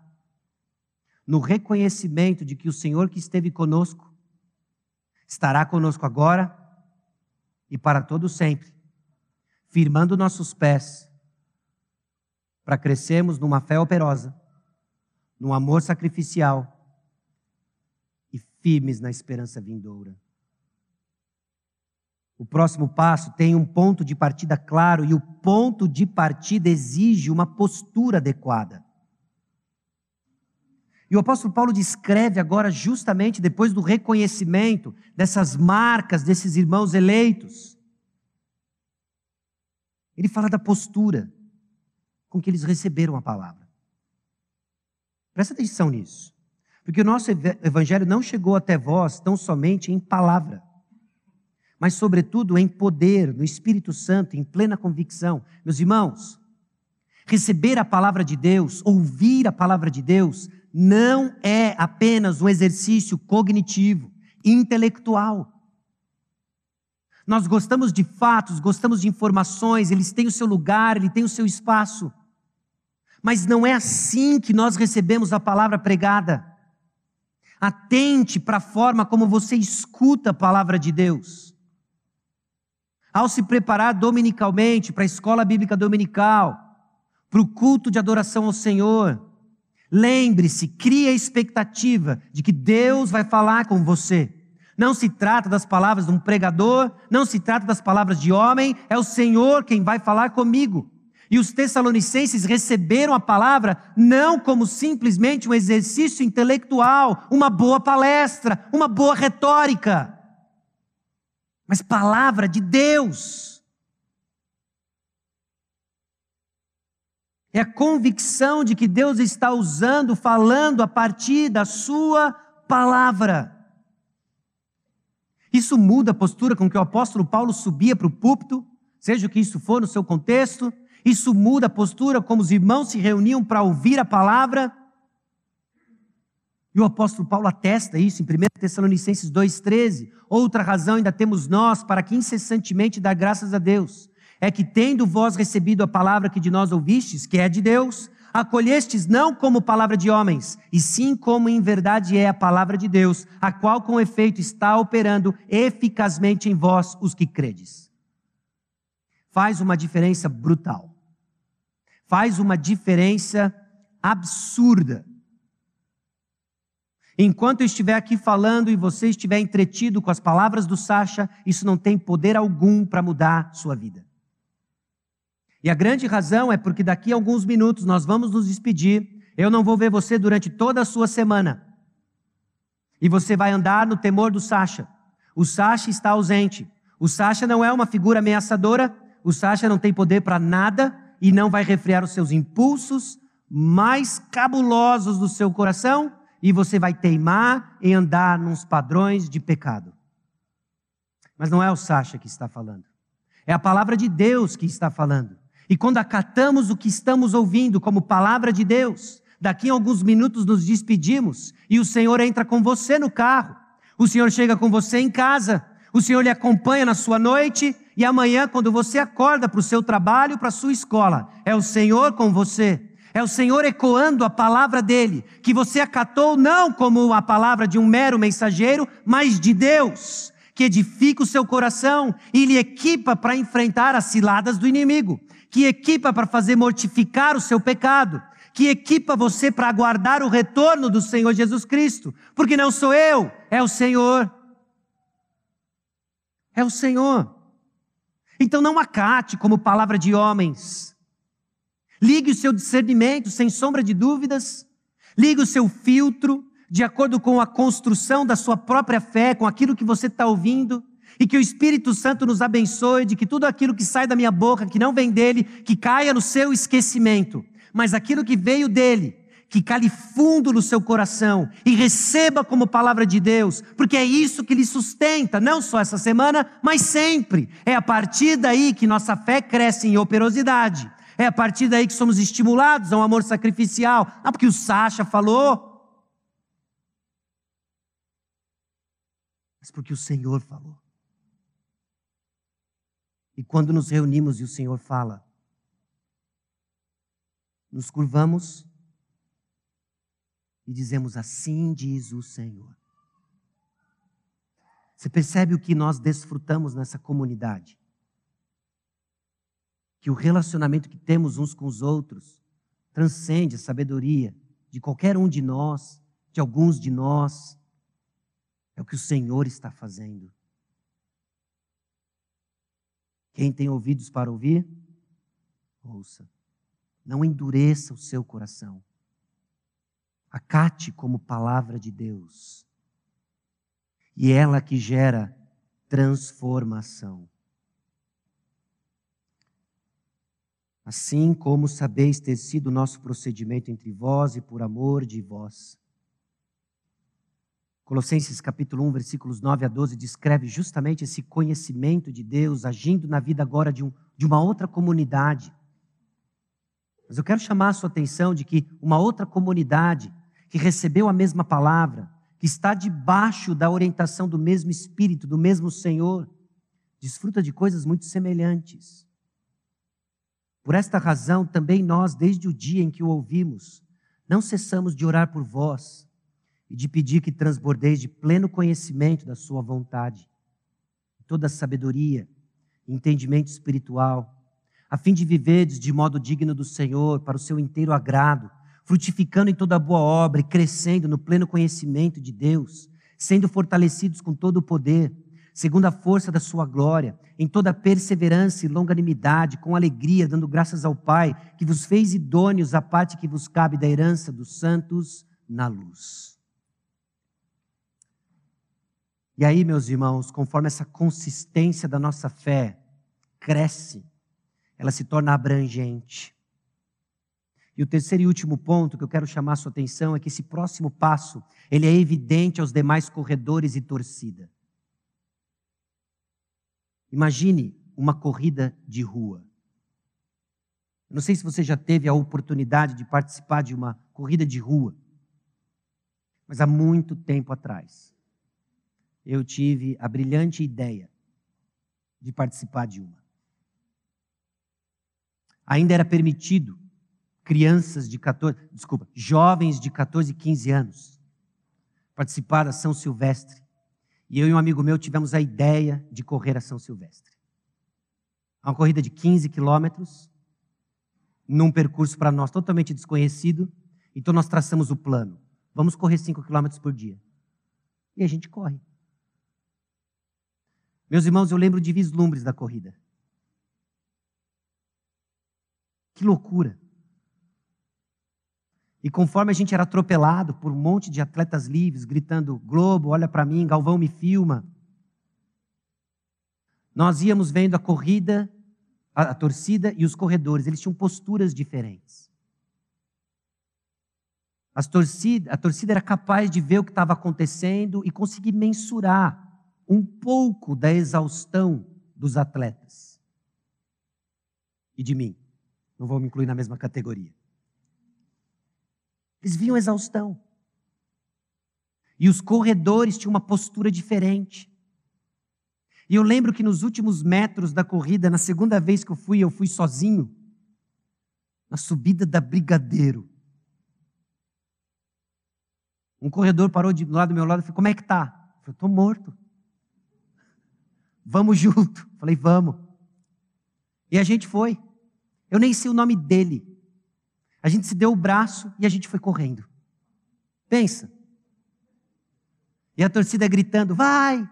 no reconhecimento de que o Senhor que esteve conosco estará conosco agora e para todo sempre, firmando nossos pés para crescermos numa fé operosa, num amor sacrificial e firmes na esperança vindoura. O próximo passo tem um ponto de partida claro e o ponto de partida exige uma postura adequada. E o apóstolo Paulo descreve agora, justamente depois do reconhecimento dessas marcas desses irmãos eleitos, ele fala da postura com que eles receberam a palavra. Presta atenção nisso. Porque o nosso evangelho não chegou até vós tão somente em palavra, mas, sobretudo, em poder, no Espírito Santo, em plena convicção. Meus irmãos, receber a palavra de Deus, ouvir a palavra de Deus, não é apenas um exercício cognitivo, intelectual. Nós gostamos de fatos, gostamos de informações, eles têm o seu lugar, ele tem o seu espaço. Mas não é assim que nós recebemos a palavra pregada. Atente para a forma como você escuta a palavra de Deus. Ao se preparar dominicalmente para a escola bíblica dominical, para o culto de adoração ao Senhor, lembre-se, crie a expectativa de que Deus vai falar com você. Não se trata das palavras de um pregador, não se trata das palavras de homem, é o Senhor quem vai falar comigo. E os tessalonicenses receberam a palavra não como simplesmente um exercício intelectual, uma boa palestra, uma boa retórica, mas palavra de Deus. É a convicção de que Deus está usando, falando a partir da Sua palavra. Isso muda a postura com que o apóstolo Paulo subia para o púlpito, seja o que isso for no seu contexto, isso muda a postura como os irmãos se reuniam para ouvir a palavra. E o apóstolo Paulo atesta isso em 1 Tessalonicenses 2,13. Outra razão ainda temos nós para que incessantemente dar graças a Deus. É que, tendo vós recebido a palavra que de nós ouvistes, que é de Deus, acolhestes não como palavra de homens, e sim como em verdade é a palavra de Deus, a qual com efeito está operando eficazmente em vós os que credes faz uma diferença brutal. Faz uma diferença absurda. Enquanto eu estiver aqui falando e você estiver entretido com as palavras do Sacha, isso não tem poder algum para mudar sua vida. E a grande razão é porque daqui a alguns minutos nós vamos nos despedir. Eu não vou ver você durante toda a sua semana. E você vai andar no temor do Sacha. O Sacha está ausente. O Sacha não é uma figura ameaçadora, o Sasha não tem poder para nada e não vai refrear os seus impulsos mais cabulosos do seu coração e você vai teimar em andar nos padrões de pecado. Mas não é o Sasha que está falando. É a palavra de Deus que está falando. E quando acatamos o que estamos ouvindo como palavra de Deus, daqui a alguns minutos nos despedimos e o Senhor entra com você no carro. O Senhor chega com você em casa. O Senhor lhe acompanha na sua noite e amanhã, quando você acorda para o seu trabalho, para a sua escola, é o Senhor com você. É o Senhor ecoando a palavra dele, que você acatou não como a palavra de um mero mensageiro, mas de Deus, que edifica o seu coração e lhe equipa para enfrentar as ciladas do inimigo, que equipa para fazer mortificar o seu pecado, que equipa você para aguardar o retorno do Senhor Jesus Cristo, porque não sou eu, é o Senhor. É o Senhor. Então não acate como palavra de homens. Ligue o seu discernimento, sem sombra de dúvidas. Ligue o seu filtro, de acordo com a construção da sua própria fé, com aquilo que você está ouvindo. E que o Espírito Santo nos abençoe, de que tudo aquilo que sai da minha boca, que não vem dele, que caia no seu esquecimento mas aquilo que veio dele, que cale fundo no seu coração e receba como palavra de Deus, porque é isso que lhe sustenta, não só essa semana, mas sempre. É a partir daí que nossa fé cresce em operosidade. É a partir daí que somos estimulados a um amor sacrificial. Não porque o Sacha falou, mas porque o Senhor falou. E quando nos reunimos e o Senhor fala, nos curvamos e dizemos: Assim diz o Senhor. Você percebe o que nós desfrutamos nessa comunidade? Que o relacionamento que temos uns com os outros transcende a sabedoria de qualquer um de nós, de alguns de nós. É o que o Senhor está fazendo. Quem tem ouvidos para ouvir, ouça. Não endureça o seu coração. Acate como palavra de Deus. E ela que gera transformação. Assim como sabeis ter sido o nosso procedimento entre vós e por amor de vós. Colossenses capítulo 1, versículos 9 a 12, descreve justamente esse conhecimento de Deus agindo na vida agora de, um, de uma outra comunidade. Mas eu quero chamar a sua atenção de que uma outra comunidade que recebeu a mesma palavra, que está debaixo da orientação do mesmo Espírito, do mesmo Senhor, desfruta de coisas muito semelhantes. Por esta razão, também nós, desde o dia em que o ouvimos, não cessamos de orar por vós e de pedir que transbordeis de pleno conhecimento da Sua vontade, toda sabedoria, entendimento espiritual a fim de viverdes de modo digno do Senhor, para o seu inteiro agrado, frutificando em toda boa obra e crescendo no pleno conhecimento de Deus, sendo fortalecidos com todo o poder, segundo a força da sua glória, em toda perseverança e longanimidade, com alegria, dando graças ao Pai, que vos fez idôneos à parte que vos cabe da herança dos santos na luz. E aí, meus irmãos, conforme essa consistência da nossa fé cresce, ela se torna abrangente. E o terceiro e último ponto que eu quero chamar a sua atenção é que esse próximo passo, ele é evidente aos demais corredores e torcida. Imagine uma corrida de rua. Não sei se você já teve a oportunidade de participar de uma corrida de rua, mas há muito tempo atrás eu tive a brilhante ideia de participar de uma ainda era permitido crianças de 14, desculpa, jovens de 14 e 15 anos participar da São Silvestre. E eu e um amigo meu tivemos a ideia de correr a São Silvestre. Uma corrida de 15 quilômetros, num percurso para nós totalmente desconhecido. Então nós traçamos o plano. Vamos correr 5 quilômetros por dia. E a gente corre. Meus irmãos, eu lembro de vislumbres da corrida. Que loucura! E conforme a gente era atropelado por um monte de atletas livres, gritando: Globo, olha para mim, Galvão me filma. Nós íamos vendo a corrida, a, a torcida e os corredores, eles tinham posturas diferentes. Torcida, a torcida era capaz de ver o que estava acontecendo e conseguir mensurar um pouco da exaustão dos atletas e de mim. Não vou me incluir na mesma categoria. Eles viam exaustão. E os corredores tinham uma postura diferente. E eu lembro que nos últimos metros da corrida, na segunda vez que eu fui, eu fui sozinho. na subida da Brigadeiro. Um corredor parou de, do lado do meu lado e falou: Como é que tá? Eu falei: Estou morto. Vamos junto. Falei: Vamos. E a gente foi. Eu nem sei o nome dele. A gente se deu o braço e a gente foi correndo. Pensa. E a torcida gritando: Vai,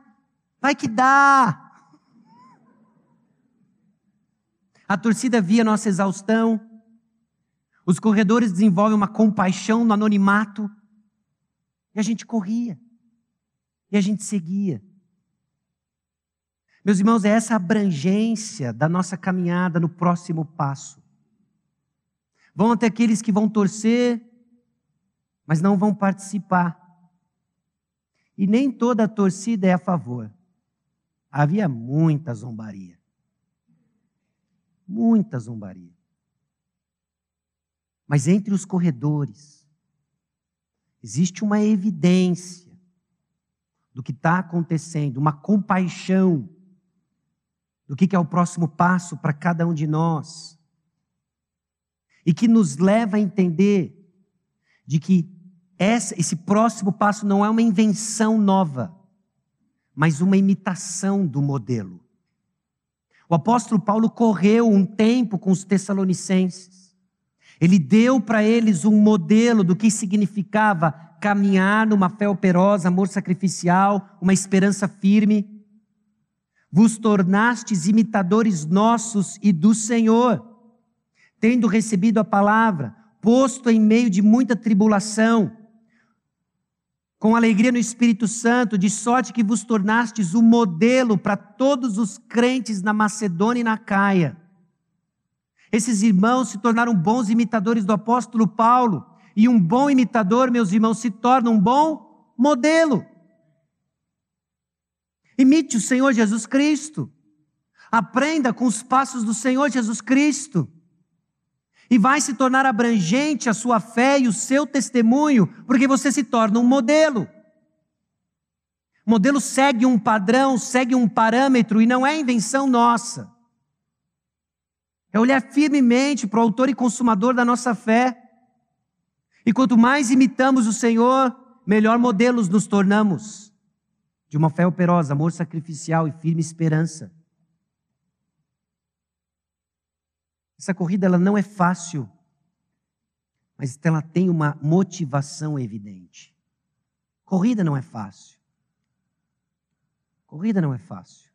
vai que dá. A torcida via nossa exaustão. Os corredores desenvolvem uma compaixão no anonimato. E a gente corria. E a gente seguia. Meus irmãos, é essa abrangência da nossa caminhada no próximo passo. Vão até aqueles que vão torcer, mas não vão participar. E nem toda a torcida é a favor. Havia muita zombaria. Muita zombaria. Mas entre os corredores, existe uma evidência do que está acontecendo, uma compaixão do que é o próximo passo para cada um de nós, e que nos leva a entender de que esse próximo passo não é uma invenção nova, mas uma imitação do modelo. O apóstolo Paulo correu um tempo com os Tessalonicenses. Ele deu para eles um modelo do que significava caminhar numa fé operosa, amor sacrificial, uma esperança firme. Vos tornastes imitadores nossos e do Senhor, tendo recebido a palavra, posto em meio de muita tribulação, com alegria no Espírito Santo, de sorte que vos tornastes um modelo para todos os crentes na Macedônia e na Caia. Esses irmãos se tornaram bons imitadores do apóstolo Paulo, e um bom imitador, meus irmãos, se torna um bom modelo. Imite o Senhor Jesus Cristo. Aprenda com os passos do Senhor Jesus Cristo. E vai se tornar abrangente a sua fé e o seu testemunho, porque você se torna um modelo. O modelo segue um padrão, segue um parâmetro e não é invenção nossa. É olhar firmemente para o autor e consumador da nossa fé. E quanto mais imitamos o Senhor, melhor modelos nos tornamos. De uma fé operosa, amor sacrificial e firme esperança. Essa corrida ela não é fácil, mas ela tem uma motivação evidente. Corrida não é fácil. Corrida não é fácil.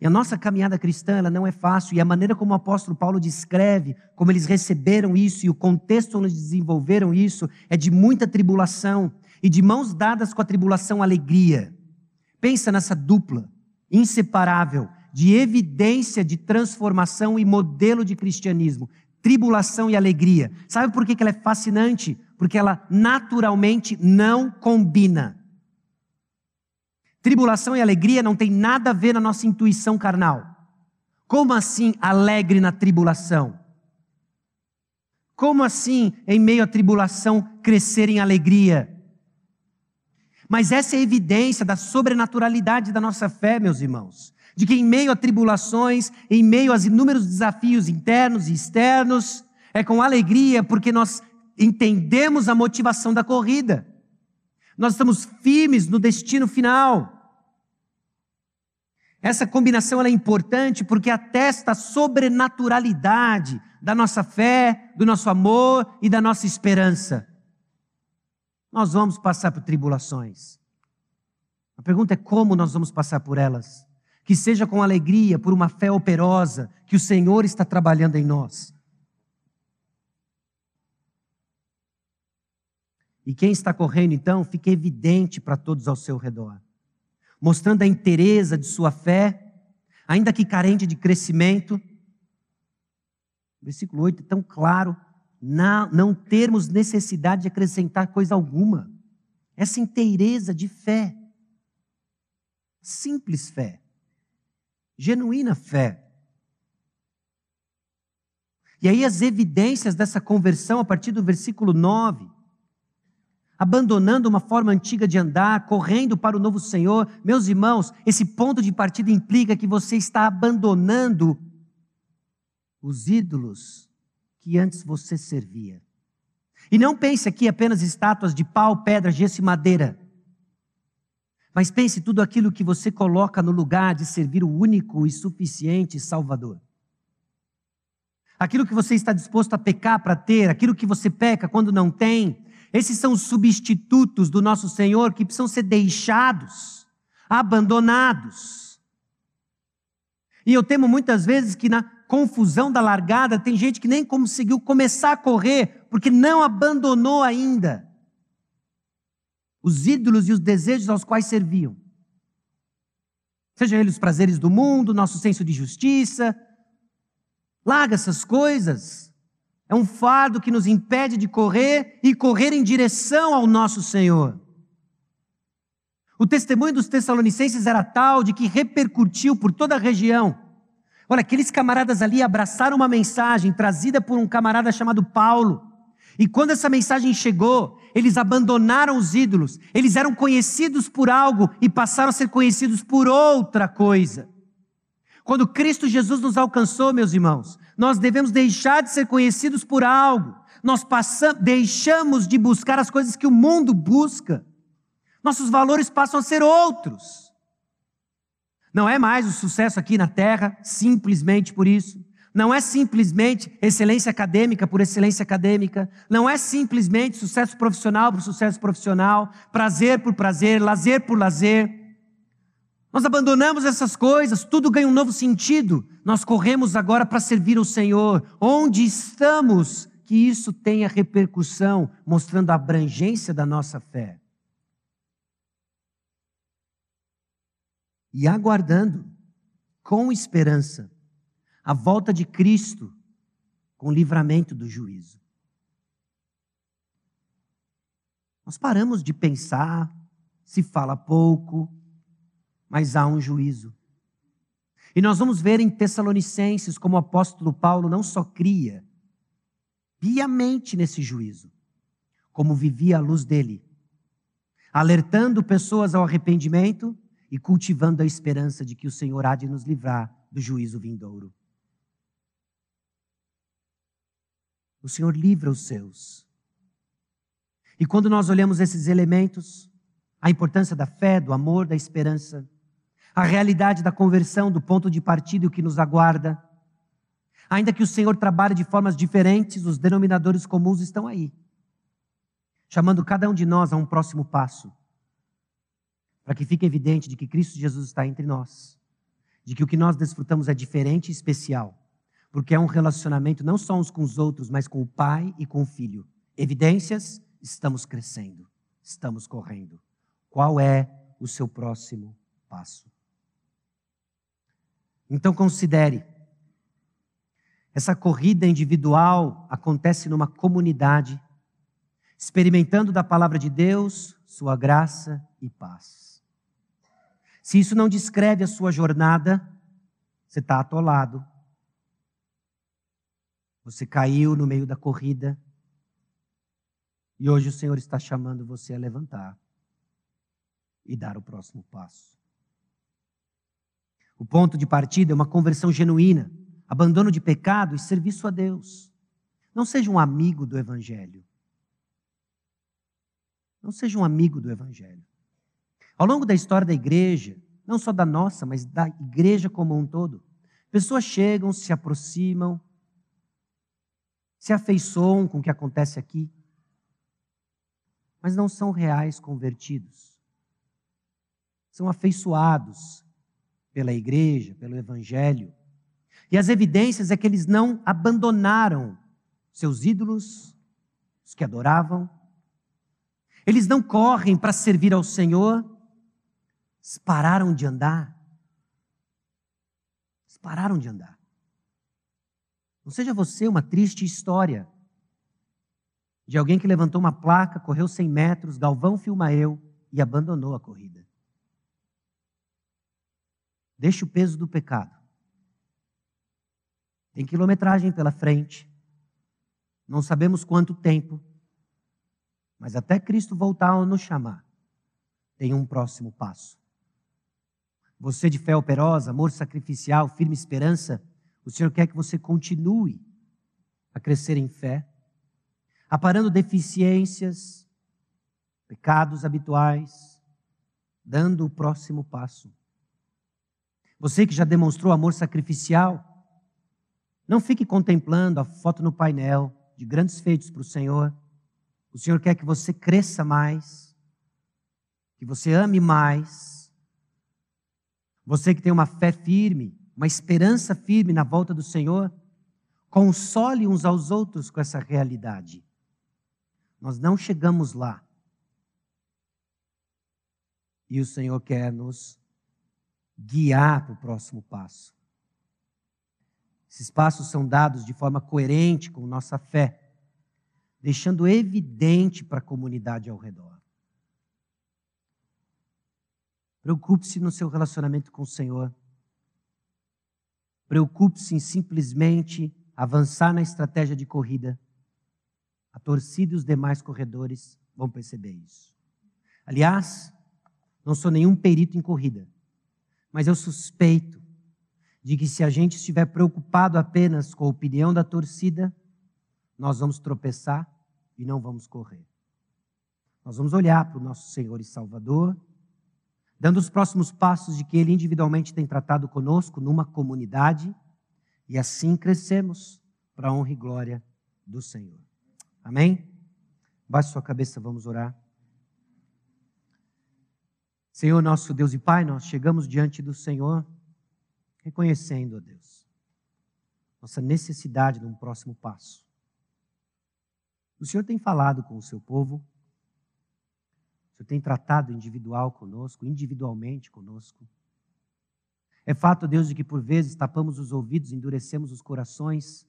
E a nossa caminhada cristã ela não é fácil, e a maneira como o apóstolo Paulo descreve, como eles receberam isso e o contexto onde desenvolveram isso, é de muita tribulação, e de mãos dadas com a tribulação, alegria. Pensa nessa dupla, inseparável, de evidência de transformação e modelo de cristianismo, tribulação e alegria. Sabe por que ela é fascinante? Porque ela naturalmente não combina. Tribulação e alegria não tem nada a ver na nossa intuição carnal. Como assim alegre na tribulação? Como assim, em meio à tribulação, crescer em alegria? Mas essa é a evidência da sobrenaturalidade da nossa fé, meus irmãos de que em meio a tribulações, em meio aos inúmeros desafios internos e externos, é com alegria porque nós entendemos a motivação da corrida. Nós estamos firmes no destino final. Essa combinação é importante porque atesta a sobrenaturalidade da nossa fé, do nosso amor e da nossa esperança. Nós vamos passar por tribulações. A pergunta é como nós vamos passar por elas que seja com alegria, por uma fé operosa, que o Senhor está trabalhando em nós. E quem está correndo, então, fica evidente para todos ao seu redor, mostrando a inteireza de sua fé, ainda que carente de crescimento. Versículo 8 é tão claro, não, não termos necessidade de acrescentar coisa alguma. Essa inteireza de fé, simples fé genuína fé. E aí as evidências dessa conversão, a partir do versículo 9, abandonando uma forma antiga de andar, correndo para o novo Senhor, meus irmãos, esse ponto de partida implica que você está abandonando os ídolos que antes você servia. E não pense aqui apenas estátuas de pau, pedra, gesso e madeira. Mas pense tudo aquilo que você coloca no lugar de servir o único e suficiente Salvador. Aquilo que você está disposto a pecar para ter, aquilo que você peca quando não tem, esses são os substitutos do nosso Senhor que precisam ser deixados, abandonados. E eu temo muitas vezes que na confusão da largada tem gente que nem conseguiu começar a correr porque não abandonou ainda os ídolos e os desejos aos quais serviam. Sejam eles os prazeres do mundo, nosso senso de justiça. Larga essas coisas. É um fardo que nos impede de correr e correr em direção ao nosso Senhor. O testemunho dos Tessalonicenses era tal de que repercutiu por toda a região. Olha, aqueles camaradas ali abraçaram uma mensagem trazida por um camarada chamado Paulo. E quando essa mensagem chegou, eles abandonaram os ídolos, eles eram conhecidos por algo e passaram a ser conhecidos por outra coisa. Quando Cristo Jesus nos alcançou, meus irmãos, nós devemos deixar de ser conhecidos por algo, nós passamos, deixamos de buscar as coisas que o mundo busca, nossos valores passam a ser outros. Não é mais o sucesso aqui na terra, simplesmente por isso. Não é simplesmente excelência acadêmica por excelência acadêmica, não é simplesmente sucesso profissional por sucesso profissional, prazer por prazer, lazer por lazer. Nós abandonamos essas coisas, tudo ganha um novo sentido. Nós corremos agora para servir o Senhor. Onde estamos, que isso tenha repercussão, mostrando a abrangência da nossa fé. E aguardando, com esperança, a volta de Cristo com o livramento do juízo. Nós paramos de pensar, se fala pouco, mas há um juízo. E nós vamos ver em Tessalonicenses como o apóstolo Paulo não só cria piamente nesse juízo, como vivia a luz dele, alertando pessoas ao arrependimento e cultivando a esperança de que o Senhor há de nos livrar do juízo vindouro. O Senhor livra os seus. E quando nós olhamos esses elementos, a importância da fé, do amor, da esperança, a realidade da conversão, do ponto de partida e o que nos aguarda, ainda que o Senhor trabalhe de formas diferentes, os denominadores comuns estão aí, chamando cada um de nós a um próximo passo, para que fique evidente de que Cristo Jesus está entre nós, de que o que nós desfrutamos é diferente e especial porque é um relacionamento não só uns com os outros, mas com o pai e com o filho. Evidências? Estamos crescendo, estamos correndo. Qual é o seu próximo passo? Então considere. Essa corrida individual acontece numa comunidade, experimentando da palavra de Deus, sua graça e paz. Se isso não descreve a sua jornada, você está atolado, você caiu no meio da corrida. E hoje o Senhor está chamando você a levantar e dar o próximo passo. O ponto de partida é uma conversão genuína, abandono de pecado e serviço a Deus. Não seja um amigo do Evangelho. Não seja um amigo do Evangelho. Ao longo da história da igreja, não só da nossa, mas da igreja como um todo, pessoas chegam, se aproximam, se afeiçoam com o que acontece aqui, mas não são reais convertidos. São afeiçoados pela igreja, pelo evangelho. E as evidências é que eles não abandonaram seus ídolos, os que adoravam. Eles não correm para servir ao Senhor. Pararam de andar. Eles pararam de andar. Não seja você uma triste história de alguém que levantou uma placa, correu 100 metros, Galvão filma eu e abandonou a corrida. Deixe o peso do pecado. Tem quilometragem pela frente. Não sabemos quanto tempo. Mas até Cristo voltar a nos chamar, tem um próximo passo. Você de fé operosa, amor sacrificial, firme esperança, o Senhor quer que você continue a crescer em fé, aparando deficiências, pecados habituais, dando o próximo passo. Você que já demonstrou amor sacrificial, não fique contemplando a foto no painel de grandes feitos para o Senhor. O Senhor quer que você cresça mais, que você ame mais. Você que tem uma fé firme, uma esperança firme na volta do Senhor, console uns aos outros com essa realidade. Nós não chegamos lá. E o Senhor quer nos guiar para o próximo passo. Esses passos são dados de forma coerente com nossa fé, deixando evidente para a comunidade ao redor. Preocupe-se no seu relacionamento com o Senhor. Preocupe-se em simplesmente avançar na estratégia de corrida. A torcida e os demais corredores vão perceber isso. Aliás, não sou nenhum perito em corrida, mas eu suspeito de que se a gente estiver preocupado apenas com a opinião da torcida, nós vamos tropeçar e não vamos correr. Nós vamos olhar para o nosso Senhor e Salvador, dando os próximos passos de que Ele individualmente tem tratado conosco numa comunidade, e assim crescemos para a honra e glória do Senhor. Amém? Baixe sua cabeça, vamos orar. Senhor, nosso Deus e Pai, nós chegamos diante do Senhor reconhecendo, ó Deus, nossa necessidade de um próximo passo. O Senhor tem falado com o seu povo, Senhor tem tratado individual conosco, individualmente conosco. É fato, Deus, de que por vezes tapamos os ouvidos, endurecemos os corações.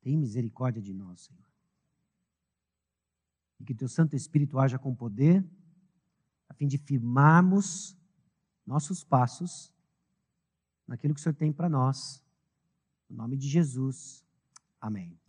Tem misericórdia de nós, Senhor. E que teu Santo Espírito haja com poder, a fim de firmarmos nossos passos naquilo que o Senhor tem para nós. Em nome de Jesus. Amém.